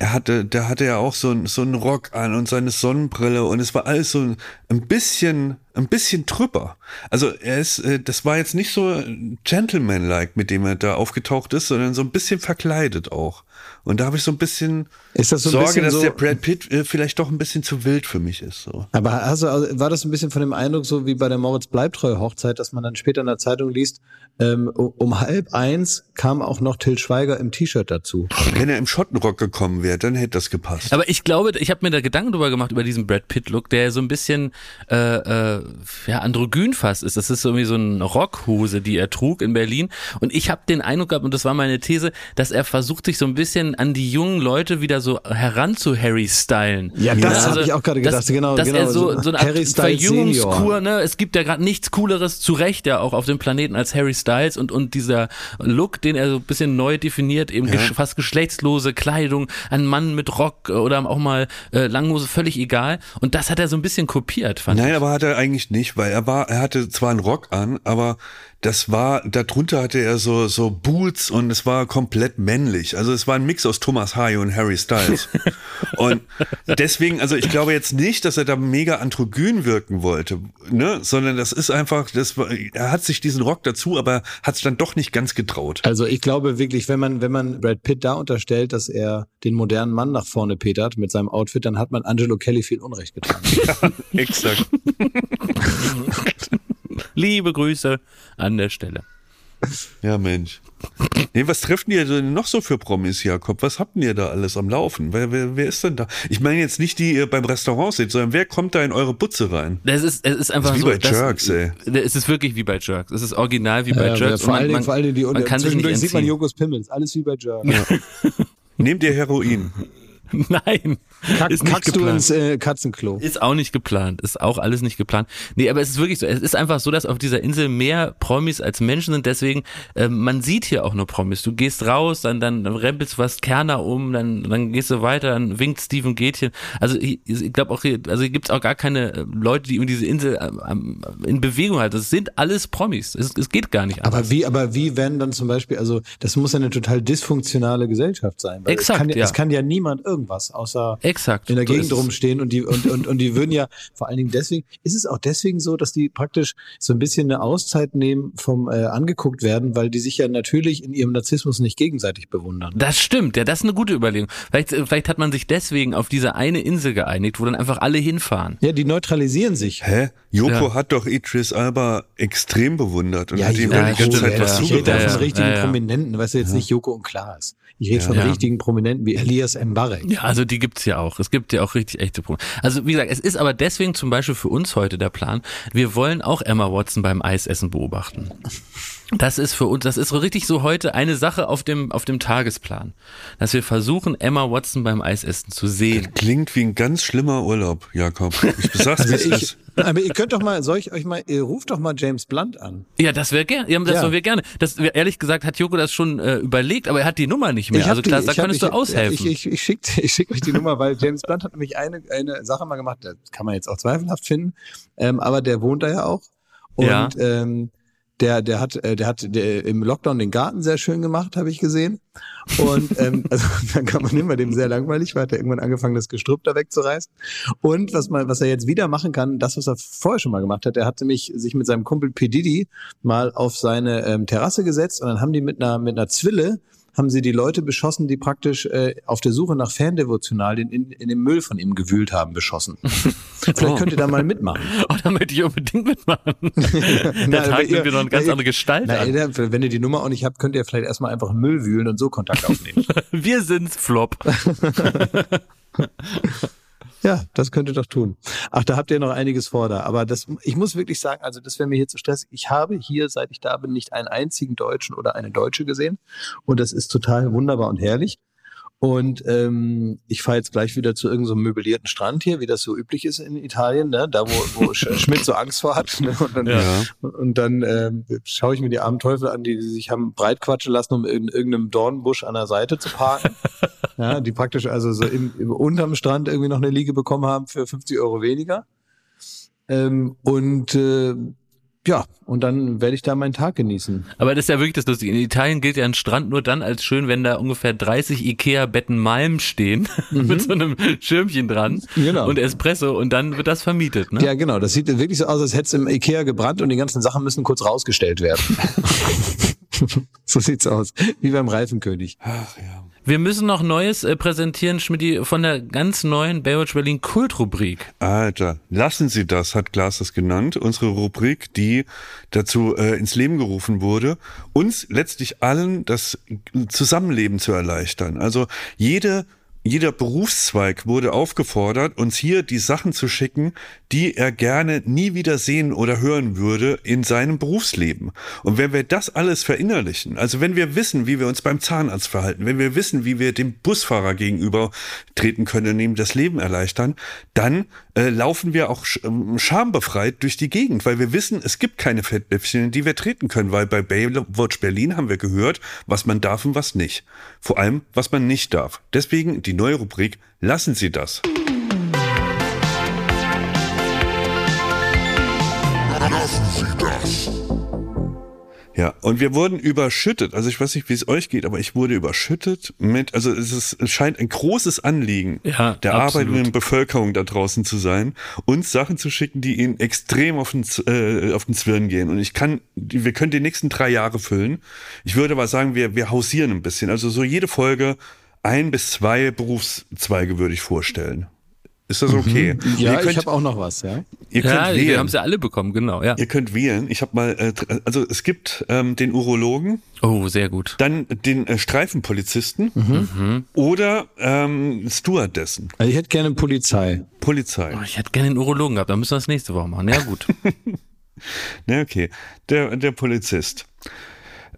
S2: er hatte, da hatte er auch so, ein, so einen Rock an und seine Sonnenbrille und es war alles so ein, ein bisschen, ein bisschen trüpper. Also er ist, äh, das war jetzt nicht so Gentleman-like, mit dem er da aufgetaucht ist, sondern so ein bisschen verkleidet auch. Und da habe ich so ein bisschen
S1: Ist das so ein
S2: Sorge,
S1: bisschen
S2: dass
S1: so,
S2: der Brad Pitt äh, vielleicht doch ein bisschen zu wild für mich ist. So.
S1: Aber hast du, also war das ein bisschen von dem Eindruck so wie bei der Moritz Bleibtreu Hochzeit, dass man dann später in der Zeitung liest, ähm, um halb eins kam auch noch Till Schweiger im T-Shirt dazu.
S2: Wenn er im Schottenrock gekommen wäre, dann hätte das gepasst.
S3: Aber ich glaube, ich habe mir da Gedanken drüber gemacht über diesen Brad Pitt-Look, der so ein bisschen äh, äh, ja, androgyn fast ist. Das ist so irgendwie so eine Rockhose, die er trug in Berlin. Und ich habe den Eindruck gehabt, und das war meine These, dass er versucht, sich so ein bisschen an die jungen Leute wieder so heran zu Harry stylen.
S1: Ja, das hab ich auch gerade gedacht,
S3: Dass,
S1: genau,
S3: Dass
S1: genau,
S3: er so,
S1: so
S3: eine Art
S1: Harry Styles
S3: Verjüngungskur, ne? Es gibt ja gerade nichts Cooleres, zu Recht ja auch auf dem Planeten als Harry Styles und, und dieser Look, den er so ein bisschen neu definiert, eben gesch fast geschlechtslose Kleidung, ein Mann mit Rock oder auch mal äh, Langhose, völlig egal. Und das hat er so ein bisschen kopiert, fand
S2: Nein,
S3: ich.
S2: aber hat er eigentlich nicht, weil er war, er hatte zwar einen Rock an, aber das war, darunter hatte er so, so Boots und es war komplett männlich. Also es war ein Mix aus Thomas Hardy und Harry Styles. und deswegen, also ich glaube jetzt nicht, dass er da mega androgyn wirken wollte, ne, sondern das ist einfach, das war, er hat sich diesen Rock dazu, aber hat es dann doch nicht ganz getraut.
S1: Also ich glaube wirklich, wenn man, wenn man Brad Pitt da unterstellt, dass er den modernen Mann nach vorne petert mit seinem Outfit, dann hat man Angelo Kelly viel Unrecht getan.
S2: Exakt.
S3: Liebe Grüße an der Stelle.
S2: Ja, Mensch. Nee, was treffen ihr denn noch so für Promis, Jakob? Was habt ihr da alles am Laufen? Wer, wer, wer ist denn da? Ich meine jetzt nicht, die ihr beim Restaurant seht, sondern wer kommt da in eure Butze rein?
S3: Das ist, es ist einfach
S2: Das ist
S3: so.
S2: wie bei
S3: dass-
S2: Jerks, ey.
S3: Es ist wirklich wie bei Jerks. Es ist original wie bei
S1: Ja,
S3: Jerks.
S1: vor, Dingen, vor Dingen die
S3: man kann sich nicht
S1: zwischendurch sieht man. Jokos Pimmels, alles wie bei Jerk.
S2: Nehmt ihr Heroin?
S3: Nein,
S1: Kack,
S3: ist
S1: kackst du ins äh, Katzenklo.
S3: Ist auch nicht geplant. Ist auch alles nicht geplant. Nee, aber es ist wirklich so. Es ist einfach so, dass auf dieser Insel mehr Promis als Menschen sind. Deswegen, äh, man sieht hier auch nur Promis. Du gehst raus, dann, dann rempelst du was Kerner um, dann, dann gehst du weiter, dann winkt Steven Gätchen. Also ich, ich glaube auch hier, also hier gibt's auch gar keine äh, Leute, die um diese Insel ähm, in Bewegung halten. Das sind alles Promis. Es, es geht gar nicht anders.
S1: Aber wie, aber wie werden dann zum Beispiel, also das muss ja eine total dysfunktionale Gesellschaft sein.
S3: Exakt,
S1: es kann ja, es kann ja niemand irgendwas was, außer
S3: Exakt.
S1: in der
S3: So
S1: Gegend rumstehen und die und, und, und die würden ja vor allen Dingen deswegen ist es auch deswegen so, dass die praktisch so ein bisschen eine Auszeit nehmen vom äh, angeguckt werden, weil die sich ja natürlich in ihrem Narzissmus nicht gegenseitig bewundern.
S3: Das stimmt, ja, das ist eine gute Überlegung. Vielleicht, äh, vielleicht hat man sich deswegen auf diese eine Insel geeinigt, wo dann einfach alle hinfahren.
S1: Ja, die neutralisieren sich.
S2: Hä? Joko
S3: Ja.
S2: hat doch Idris Alba extrem bewundert und
S1: Ja,
S2: hat ihm
S1: ja,
S2: die ganze Zeit was
S3: ja.
S1: Ich rede da
S3: Ja, ja,
S1: richtigen
S3: ja, ja.
S1: Prominenten, weißt du jetzt nicht Joko und Klaas. Ich rede von
S3: Ja.
S1: richtigen Prominenten wie Elias Mbarek.
S3: Ja, also die gibt's ja auch. Es gibt ja auch richtig echte Probleme. Also wie gesagt, es ist aber deswegen zum Beispiel für uns heute der Plan. Wir wollen auch Emma Watson beim Eisessen beobachten. Das ist für uns, das ist so richtig so heute eine Sache auf dem, auf dem Tagesplan. Dass wir versuchen, Emma Watson beim Eisessen zu sehen.
S2: Klingt wie ein ganz schlimmer Urlaub, Jakob. Ich sag's,
S1: Also ich,
S2: ist.
S1: Aber ihr könnt doch mal, soll ich euch mal, ihr ruft doch mal James Blunt an.
S3: Ja, das wäre gerne. Ja, das
S1: Ja.
S3: wir gerne. Das, ehrlich gesagt hat Joko das schon äh, überlegt, aber er hat die Nummer nicht mehr.
S1: hab
S3: Also klar, da
S1: hab-
S3: könntest
S1: ich,
S3: du aushelfen.
S1: Ich, ich, ich schicke ich schick euch die Nummer, weil James Blunt hat nämlich eine, eine Sache mal gemacht, das kann man jetzt auch zweifelhaft finden, ähm, aber der wohnt da ja auch. Und
S3: Ja.
S1: ähm, der, der hat, äh, der hat der, im Lockdown den Garten sehr schön gemacht, habe ich gesehen. Und ähm, also dann kann man immer dem sehr langweilig, weil hat er irgendwann angefangen, das Gestrüpp da wegzureißen. Und was man, was er jetzt wieder machen kann, das, was er vorher schon mal gemacht hat, er hat nämlich sich mit seinem Kumpel P. Diddy mal auf seine ähm, Terrasse gesetzt und dann haben die mit einer, mit einer Zwille haben sie die Leute beschossen, die praktisch äh, auf der Suche nach Fandevotionalien in, in dem Müll von ihm gewühlt haben, beschossen. Vielleicht könnt ihr da mal mitmachen.
S3: Oh, da möchte ich unbedingt mitmachen. der
S1: Na,
S3: Tag
S1: aber ihr-
S3: nimmt wieder eine ganz
S1: na,
S3: andere Gestalt
S1: Na,
S3: an.
S1: ihr- wenn ihr die Nummer auch nicht habt, könnt ihr vielleicht erstmal einfach Müll wühlen und so Kontakt aufnehmen.
S3: Wir sind's, Flop.
S1: Ja, das könnt ihr doch tun. Ach, da habt ihr noch einiges vor da. Aber das, ich muss wirklich sagen, also das wäre mir hier zu stressig. Ich habe hier, seit ich da bin, nicht einen einzigen Deutschen oder eine Deutsche gesehen. Und das ist total wunderbar und herrlich. Und ähm, ich fahre jetzt gleich wieder zu irgendeinem so möblierten Strand hier, wie das so üblich ist in Italien, ne? da wo, wo Sch- Schmidt so Angst vor hat. Ne? Und dann,
S2: Ja.
S1: und dann ähm, schaue ich mir die armen Teufel an, die sich haben breitquatschen lassen, um in irgendeinem Dornbusch an der Seite zu parken. ja, die praktisch also so im, im, unterm Strand irgendwie noch eine Liege bekommen haben für 50 Euro weniger. Ähm, und äh, ja, und dann werde ich da meinen Tag genießen.
S3: Aber das ist ja wirklich das Lustige. In Italien gilt ja ein Strand nur dann als schön, wenn da ungefähr 30 Ikea-Betten Malm stehen mit so einem Schirmchen dran
S1: Mhm. Genau.
S3: und Espresso und dann wird das vermietet. Ne?
S1: Ja, genau. Das sieht wirklich so aus, als hätte es im Ikea gebrannt und die ganzen Sachen müssen kurz rausgestellt werden. so sieht's aus. Wie beim Reifenkönig.
S2: Ach ja.
S3: Wir müssen noch Neues äh, präsentieren, Schmidt, von der ganz neuen Baywatch Berlin Kultrubrik.
S2: Alter, lassen Sie das, hat Klaas das genannt. Unsere Rubrik, die dazu äh, ins Leben gerufen wurde, uns letztlich allen das Zusammenleben zu erleichtern. Also jede jeder Berufszweig wurde aufgefordert, uns hier die Sachen zu schicken, die er gerne nie wieder sehen oder hören würde in seinem Berufsleben. Und wenn wir das alles verinnerlichen, also wenn wir wissen, wie wir uns beim Zahnarzt verhalten, wenn wir wissen, wie wir dem Busfahrer gegenüber treten können und ihm das Leben erleichtern, dann äh, laufen wir auch ähm, schambefreit durch die Gegend, weil wir wissen, es gibt keine Fettnäpfchen, die wir treten können, weil bei Baywatch Berlin haben wir gehört, was man darf und was nicht. Vor allem, was man nicht darf. Deswegen die neue Rubrik Lassen Sie das.
S4: Lassen Sie das.
S2: Ja, und wir wurden überschüttet. Also ich weiß nicht, wie es euch geht, aber ich wurde überschüttet mit, also es, ist, es scheint ein großes Anliegen
S3: Ja,
S2: der
S3: absolut.
S2: arbeitenden Bevölkerung da draußen zu sein, uns Sachen zu schicken, die ihnen extrem auf den, äh, auf den Zwirn gehen. Und ich kann, wir können die nächsten drei Jahre füllen. Ich würde aber sagen, wir, wir hausieren ein bisschen. Also so jede Folge ein bis zwei Berufszweige würde ich vorstellen. Ist das okay?
S1: Ja,
S2: ihr könnt,
S1: ich habe auch noch was, ja.
S2: ihr könnt
S3: Ja, wir
S2: wählen.
S3: haben es ja alle bekommen, genau, ja.
S2: Ihr könnt wählen. Ich habe mal, äh, also es gibt ähm, den Urologen,
S3: Oh, sehr gut.
S2: dann den äh, Streifenpolizisten oder ähm, Stewardessen,
S1: Also ich hätte gerne Polizei.
S2: Polizei.
S3: Oh, ich hätte gerne einen Urologen gehabt, dann müssen wir das nächste Woche machen. Ja, gut.
S2: Ne, okay. Der, der Polizist.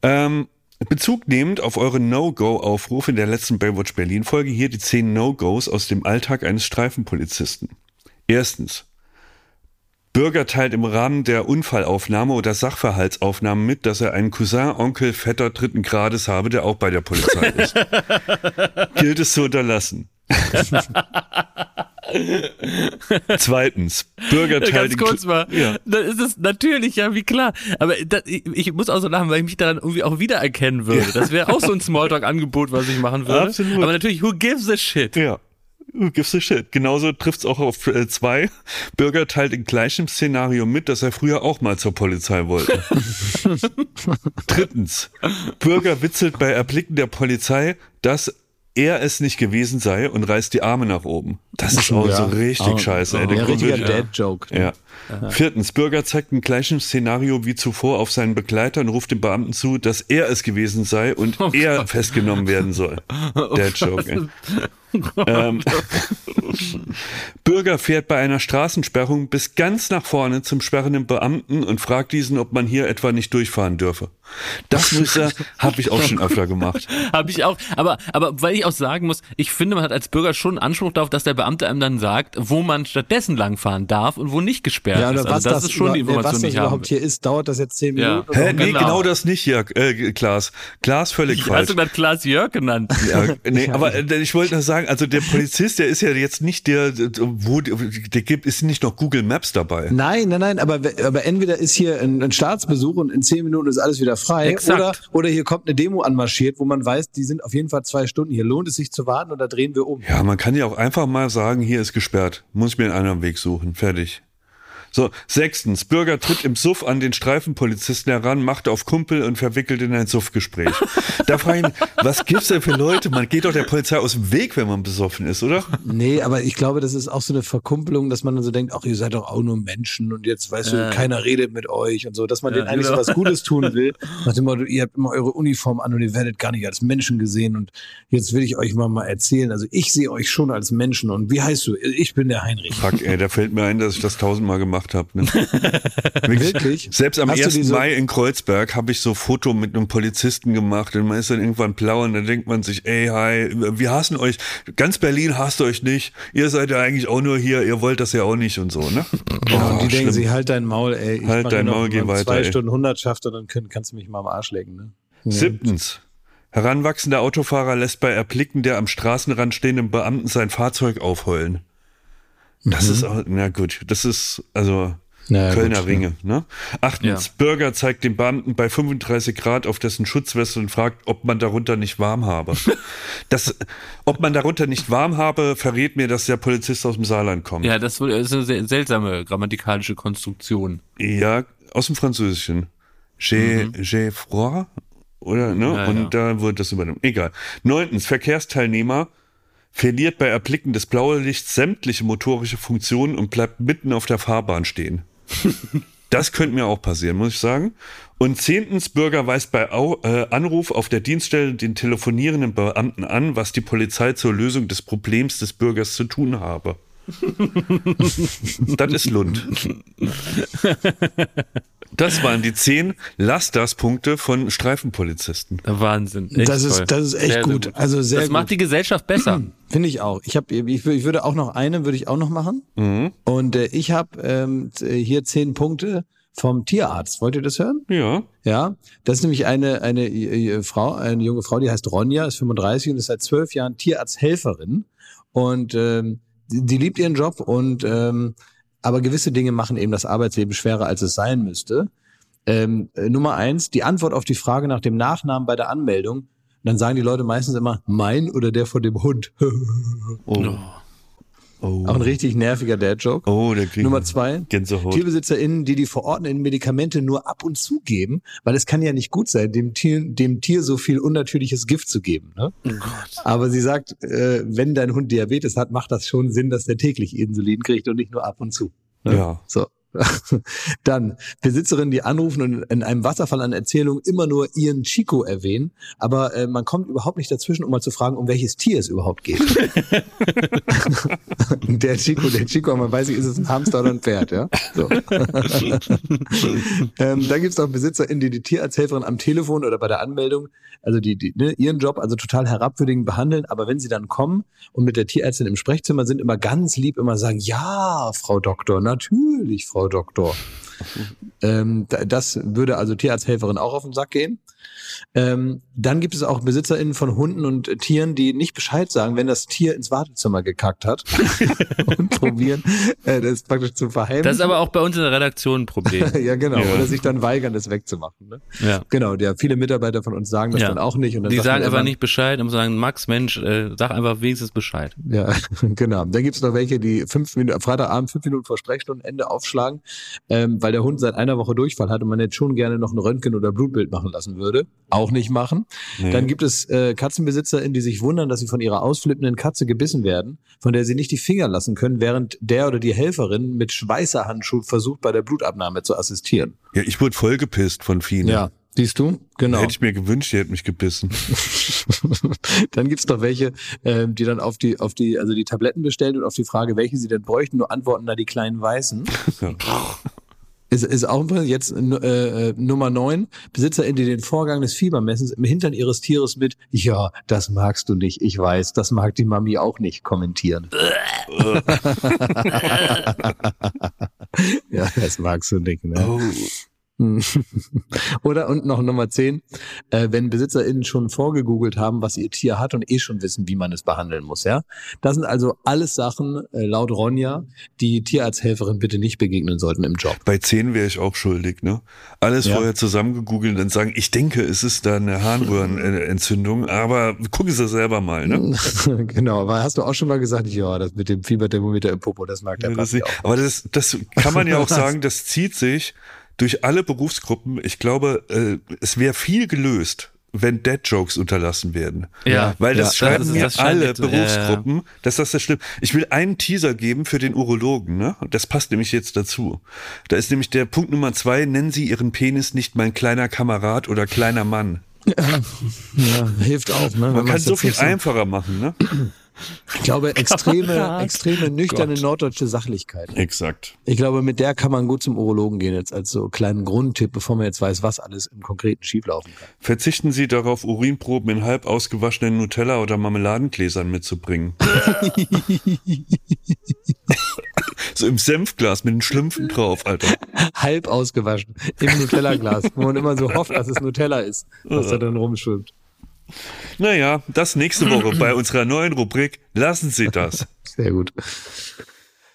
S2: Ähm, Bezug nehmend auf eure No-Go-Aufruf in der letzten Baywatch Berlin-Folge hier die zehn No-Gos aus dem Alltag eines Streifenpolizisten. Erstens. Bürger teilt im Rahmen der Unfallaufnahme oder Sachverhaltsaufnahme mit, dass er einen Cousin, Onkel, Vetter dritten Grades habe, der auch bei der Polizei ist. Gilt es zu unterlassen. Zweitens. Bürger teilt
S3: Ganz kurz mal.
S2: Ja.
S3: Dann ist es natürlich, ja, wie klar. Aber das, ich, ich muss auch so lachen, weil ich mich daran irgendwie auch wiedererkennen würde. Das wäre auch so ein Smalltalk-Angebot, was ich machen würde.
S2: Absolut.
S3: Aber natürlich, who gives a shit?
S2: Ja. Who gives a shit? Genauso trifft's auch auf äh, zwei. Bürger teilt in gleichem Szenario mit, dass er früher auch mal zur Polizei wollte. Drittens. Bürger witzelt bei Erblicken der Polizei, dass er es nicht gewesen sei und reißt die Arme nach oben. Das ist auch
S1: Ja.
S2: so richtig
S1: Auch-
S2: scheiße. Ey.
S1: Ja,
S2: Der kommt
S1: richtiger
S2: wirklich-
S1: Dad-Joke.
S2: Ja. Viertens, Bürger zeigt im gleichen Szenario wie zuvor auf seinen Begleiter und ruft dem Beamten zu, dass er es gewesen sei und
S3: Oh
S2: er festgenommen werden soll. Der Joke. ey. ähm, Bürger fährt bei einer Straßensperrung bis ganz nach vorne zum sperrenden Beamten und fragt diesen, ob man hier etwa nicht durchfahren dürfe. Das sagen, habe ich auch schon öfter gemacht.
S3: Habe ich auch, aber, aber weil ich auch sagen muss, ich finde, man hat als Bürger schon Anspruch darauf, dass der Beamte einem dann sagt, wo man stattdessen langfahren darf und wo nicht gesperrt
S1: Ja, oder
S3: ist.
S1: was
S3: Also das,
S1: das,
S3: ist schon die
S1: über-
S3: Information,
S1: was
S3: die
S1: das
S3: ich habe.
S1: überhaupt hier ist, dauert das jetzt zehn
S3: Ja.
S1: Minuten?
S2: Hä? Nee,
S3: Genau.
S2: genau das nicht, Jörg, äh, Klaas. Klaas völlig
S3: Hast
S2: falsch.
S3: du gerade Klaas Jörg genannt?
S2: Ja, nee, aber äh, ich wollte nur sagen, also der Polizist, der ist ja jetzt nicht der, wo, der gibt, ist nicht noch Google Maps dabei.
S1: Nein, nein, nein, aber, aber entweder ist hier ein, ein Staatsbesuch und in zehn Minuten ist alles wieder frei
S3: Exakt.
S1: oder, oder hier kommt eine Demo anmarschiert, wo man weiß, die sind auf jeden Fall zwei Stunden hier. Lohnt es sich zu warten oder drehen wir um?
S2: Ja, man kann ja auch einfach mal sagen, hier ist gesperrt. Muss ich mir einen anderen Weg suchen. Fertig. So, sechstens, Bürger tritt im Suff an den Streifenpolizisten heran, macht auf Kumpel und verwickelt in ein Suffgespräch. da frage ich mich, was gibt's denn für Leute? Man geht doch der Polizei aus dem Weg, wenn man besoffen ist, oder?
S1: Nee, aber ich glaube, das ist auch so eine Verkumpelung, dass man dann so denkt, ach, ihr seid doch auch nur Menschen und jetzt, weißt du, keiner redet mit euch und so, dass man
S3: Ja,
S1: denen eigentlich
S3: genau.
S1: so was Gutes tun will. Nach dem Motto, ihr habt immer eure Uniform an und ihr werdet gar nicht als Menschen gesehen und jetzt will ich euch mal mal erzählen. Also ich sehe euch schon als Menschen und wie heißt du? Ich bin der Heinrich.
S2: Fuck, ey, da fällt mir ein, dass ich das tausendmal gemacht habe. Ne?
S1: Wirklich?
S2: Selbst am
S1: Hast du
S2: 1.
S1: diese-
S2: Mai in Kreuzberg habe ich so Foto mit einem Polizisten gemacht und man ist dann irgendwann blau und dann denkt man sich, ey, hi, wir hassen euch. Ganz Berlin hasst euch nicht. Ihr seid ja eigentlich auch nur hier, ihr wollt das ja auch nicht und so, ne?
S1: Ja, und die
S2: Oh,
S1: denken
S2: schlimm.
S1: sich, halt dein Maul, ey. Ich
S2: Halt dein Maul, geh weiter,
S1: Zwei
S2: ey.
S1: Stunden Hundertschaft und dann können, kannst du mich mal am Arsch lecken, ne?
S2: Siebtens. Heranwachsender Autofahrer lässt bei Erblicken der am Straßenrand stehenden Beamten sein Fahrzeug aufheulen. Das ist auch, na gut, das ist, also,
S1: Mhm. Na ja,
S2: Kölner
S1: gut,
S2: Ringe, ne? Achtens,
S3: Ja.
S2: Bürger zeigt dem Beamten bei 35 Grad auf dessen Schutzweste und fragt, ob man darunter nicht warm habe. Das, ob man darunter nicht warm habe, verrät mir, dass der Polizist aus dem Saarland kommt.
S3: Ja, das ist eine sehr seltsame grammatikalische Konstruktion.
S2: Ja, aus dem Französischen. J'ai, j'ai froid? Oder, ne?
S3: Mhm. Ja,
S2: und
S3: ja.
S2: da wurde das übernommen. Egal. Neuntens, Verkehrsteilnehmer verliert bei Erblicken des blauen Lichts sämtliche motorische Funktionen und bleibt mitten auf der Fahrbahn stehen. Das könnte mir auch passieren, muss ich sagen. Und zehntens, Bürger weist bei äh, Anruf auf der Dienststelle den telefonierenden Beamten an, was die Polizei zur Lösung des Problems des Bürgers zu tun habe. das ist Lund. Das waren die zehn Lasterspunkte von Streifenpolizisten.
S3: Wahnsinn. Echt
S1: Das ist,
S3: toll.
S1: das ist echt
S3: Sehr, sehr
S1: gut. Also sehr
S3: das
S1: gut.
S3: macht die Gesellschaft besser.
S1: Finde ich auch. Ich, hab, ich, ich würde auch noch eine, würde ich auch noch machen.
S2: Mhm.
S1: Und äh, ich habe ähm, hier zehn Punkte vom Tierarzt. Wollt ihr das hören?
S2: Ja.
S1: Ja, das ist nämlich eine, eine äh, Frau, eine junge Frau, die heißt Ronja, ist 35 und ist seit zwölf Jahren Tierarzthelferin. Und ähm, die, liebt ihren Job und ähm, aber gewisse Dinge machen eben das Arbeitsleben schwerer, als es sein müsste. Ähm, äh, Nummer eins, die Antwort auf die Frage nach dem Nachnamen bei der Anmeldung. Dann sagen die Leute meistens immer, mein oder der von dem Hund.
S2: Oh. Oh.
S1: Auch ein richtig nerviger Dad-Joke.
S2: Oh, der kriegt
S1: Nummer zwei.
S2: Gänsehaut.
S1: TierbesitzerInnen, die die verordneten Medikamente nur ab und zu geben, weil es kann ja nicht gut sein, dem Tier, dem Tier so viel unnatürliches Gift zu geben. Ne? Aber sie sagt, äh, wenn dein Hund Diabetes hat, macht das schon Sinn, dass der täglich Insulin kriegt und nicht nur ab und zu. Ne?
S2: Ja.
S1: So. Dann Besitzerinnen, die anrufen und in einem Wasserfall an Erzählungen immer nur ihren Chico erwähnen, aber äh, man kommt überhaupt nicht dazwischen, um mal zu fragen, um welches Tier es überhaupt geht. der Chico, der Chico, man weiß nicht, ist es ein Hamster oder ein Pferd, ja? So. ähm, dann gibt es auch BesitzerInnen, die die Tierarzthelferin am Telefon oder bei der Anmeldung, also die, die ne, ihren Job also total herabwürdigend behandeln, aber wenn sie dann kommen und mit der Tierärztin im Sprechzimmer sind, immer ganz lieb immer sagen, ja, Frau Doktor, natürlich, Frau Doktor. ähm, da- das würde also Tierarzthelferin auch auf den Sack gehen. Ähm, dann gibt es auch BesitzerInnen von Hunden und äh, Tieren, die nicht Bescheid sagen, wenn das Tier ins Wartezimmer gekackt hat und probieren, äh, das praktisch zu verheimlichen.
S3: Das ist aber auch bei uns in der Redaktion ein Problem.
S1: ja, genau.
S2: Ja.
S1: Oder sich dann weigern, das wegzumachen. Ne?
S3: Ja.
S1: Genau, ja, viele Mitarbeiter von uns sagen das
S3: Ja.
S1: dann auch nicht. Und dann
S3: Die sagen einfach nicht Bescheid und sagen, Max, Mensch, äh, sag einfach wenigstens Bescheid.
S1: Ja, genau. Dann gibt's noch welche, die fünf Minuten, Freitagabend fünf Minuten vor Sprechstundenende aufschlagen, ähm, weil der Hund seit einer Woche Durchfall hat und man jetzt schon gerne noch ein Röntgen oder Blutbild machen lassen würde. Auch nicht machen. Dann gibt es äh, KatzenbesitzerInnen, die sich wundern, dass sie von ihrer ausflippenden Katze gebissen werden, von der sie nicht die Finger lassen können, während der oder die Helferin mit Schweißerhandschuh versucht, bei der Blutabnahme zu assistieren.
S2: Ja, ich wurde voll gepisst von Fine.
S1: Siehst du? Genau.
S2: Hätte ich mir gewünscht, die hätte mich gebissen.
S1: dann gibt's noch welche, ähm, die dann auf die, auf die, also die Tabletten bestellen und auf die Frage, welche sie denn bräuchten, nur antworten da die kleinen Weißen. Ist, ist auch jetzt äh, äh, Nummer neun BesitzerInnen, die den Vorgang des Fiebermessens im Hintern ihres Tieres mit, ja, das magst du nicht, ich weiß, das mag die Mami auch nicht, kommentieren. ja, das magst du nicht, ne?
S2: Oh.
S1: Oder und noch Nummer 10, äh, wenn BesitzerInnen schon vorgegoogelt haben, was ihr Tier hat und eh schon wissen, wie man es behandeln muss, ja. Das sind also alles Sachen, äh, laut Ronja, die Tierarzthelferin bitte nicht begegnen sollten im Job.
S2: Bei 10 wäre ich auch schuldig, ne? Alles
S1: Ja.
S2: vorher zusammengegoogelt und dann sagen, ich denke, es ist da eine Harnröhrenentzündung, aber gucken Sie selber mal, ne?
S1: genau, aber hast du auch schon mal gesagt, ja, das mit dem Fieberthermometer im Popo, das mag der
S2: Ja, das,
S1: auch.
S2: aber das, das kann man ja auch sagen, das zieht sich durch alle Berufsgruppen. Ich glaube, äh, es wäre viel gelöst, wenn Dad-Jokes unterlassen werden.
S3: Ja,
S2: Weil das
S1: ja,
S2: schreiben
S3: das das scheint
S2: alle
S3: jetzt- ja, ja.
S2: Berufsgruppen, dass das das schlimm. Ich will einen Teaser geben für den Urologen, ne? Und das passt nämlich jetzt dazu. Da ist nämlich der Punkt Nummer zwei, nennen Sie Ihren Penis nicht mein kleiner Kamerad oder kleiner Mann.
S1: Ja, hilft auch, ne?
S2: Man kann
S1: man's
S2: so viel einfacher machen, ne?
S1: Ich glaube, extreme, extreme nüchterne norddeutsche Sachlichkeit.
S2: Exakt.
S1: Ich glaube, mit der kann man gut zum Urologen gehen, jetzt als so kleinen Grundtipp, bevor man jetzt weiß, was alles im Konkreten schieflaufen kann.
S2: Verzichten Sie darauf, Urinproben in halb ausgewaschenen Nutella- oder Marmeladengläsern mitzubringen. so im Senfglas mit den Schlümpfen drauf, Alter.
S1: Halb ausgewaschen im Nutella-Glas, wo man immer so hofft, dass es Nutella ist, was da drin rumschwimmt.
S2: Naja, das nächste Woche bei unserer neuen Rubrik Lassen Sie das.
S1: Sehr gut.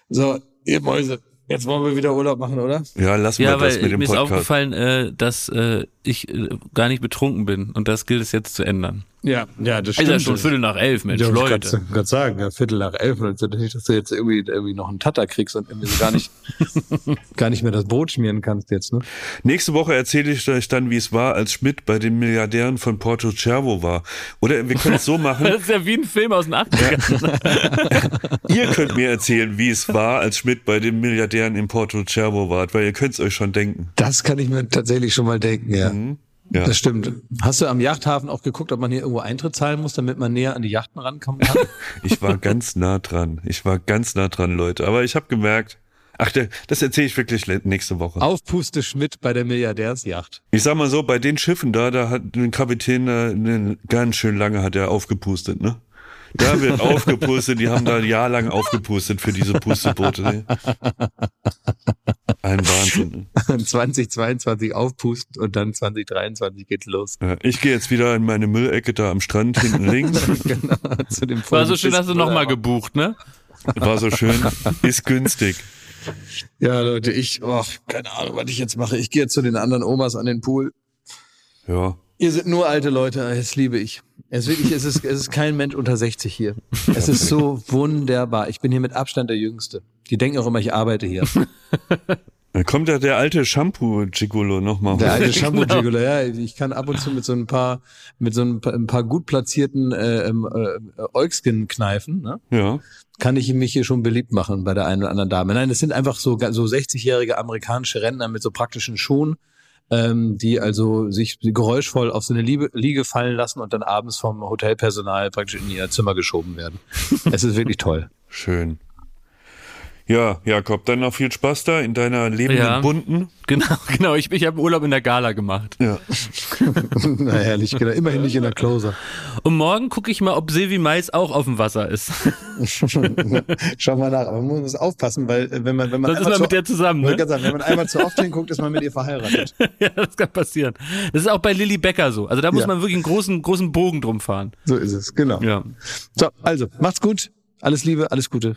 S1: So, ihr Mäuse, jetzt wollen wir wieder Urlaub machen, oder?
S2: Ja, lassen
S3: Ja,
S2: wir das
S3: weil
S2: mit dem
S3: mir ist
S2: Podcast.
S3: aufgefallen, äh, dass äh, ich äh, gar nicht betrunken bin und das gilt es jetzt zu ändern.
S1: Ja, ja, das
S3: Ist ja schon Viertel nach elf, Mensch,
S1: Ja,
S3: Leute.
S1: Leute. Ich gerade sagen, ja, Viertel nach elf. Und nicht, dass du jetzt irgendwie, irgendwie noch einen Tatter kriegst und irgendwie so gar nicht, gar nicht mehr das Brot schmieren kannst jetzt, ne?
S2: Nächste Woche erzähle ich euch dann, wie es war, als Schmidt bei den Milliardären von Porto Cervo war. Oder wir können es so machen,
S3: Das ist ja wie ein Film aus den 80ern.
S2: ihr könnt mir erzählen, wie es war, als Schmidt bei den Milliardären in Porto Cervo war, weil ihr könnt es euch schon denken.
S1: Das kann ich mir tatsächlich schon mal denken, ja.
S2: Ja.
S1: Das stimmt. Hast du am Yachthafen auch geguckt, ob man hier irgendwo Eintritt zahlen muss, damit man näher an die Yachten rankommen kann?
S2: Ich war ganz nah dran. Ich war ganz nah dran, Leute. Aber ich habe gemerkt, ach, das erzähle ich wirklich nächste Woche.
S1: Aufpuste Schmidt bei der Milliardärsjacht.
S2: Ich sag mal so, bei den Schiffen da, da hat ein Kapitän da ne, ganz schön lange hat er aufgepustet, ne? Da wird aufgepustet, die haben da ein Jahr lang aufgepustet für diese Pusteboote. Ein Wahnsinn.
S1: 2022 aufpusten und dann 2023 geht's los.
S2: Ja, ich gehe jetzt wieder in meine Müllecke da am Strand hinten links.
S1: genau, zu dem
S3: War so schön, hast du nochmal gebucht, ne?
S2: War so schön, ist günstig.
S1: Ja, Leute, ich, oh, keine Ahnung, was ich jetzt mache. Ich gehe jetzt zu den anderen Omas an den Pool.
S2: Ja.
S1: Ihr sind nur alte Leute, das liebe ich. Es ist wirklich, es ist, es ist kein Mensch unter 60 hier. Es ist so wunderbar. Ich bin hier mit Abstand der Jüngste. Die denken auch immer, ich arbeite hier.
S2: Dann kommt ja der alte Shampoo-Gigolo nochmal.
S1: Der alte shampoo gigolo ja. Ich kann ab und zu mit so ein paar, mit so ein paar, ein paar gut platzierten äh, ähm, äh, Eukskin kneifen, ne?
S2: Ja.
S1: kann ich mich hier schon beliebt machen bei der einen oder anderen Dame. Nein, das sind einfach so, so 60-jährige amerikanische Rentner mit so praktischen Schuhen, ähm, die also sich geräuschvoll auf so eine Liebe, Liege fallen lassen und dann abends vom Hotelpersonal praktisch in ihr Zimmer geschoben werden. Es ist wirklich toll.
S2: Schön. Ja, Jakob, dann noch viel Spaß da in deiner lebenden
S3: Ja.
S2: Bunten.
S3: Genau, genau. Ich, ich habe Urlaub in der Gala gemacht.
S2: Ja.
S1: Na herrlich, genau. Immerhin nicht in der Closer.
S3: Und morgen gucke ich mal, ob Silvi Mais auch auf dem Wasser ist.
S1: Schau mal nach. Aber man muss aufpassen, weil äh, wenn man, wenn man
S3: Sonst ist
S1: einmal
S3: man
S1: zu,
S3: mit der zusammen,
S1: Wollte
S3: ne?
S1: gerade sagen, wenn man einmal zu oft hinguckt, ist man mit ihr verheiratet.
S3: ja, das kann passieren. Das ist auch bei Lilly Becker so. Also da muss
S1: Ja.
S3: man wirklich einen großen, großen Bogen drum fahren.
S1: So ist es, genau.
S3: Ja.
S1: So, also, macht's gut. Alles Liebe, alles Gute.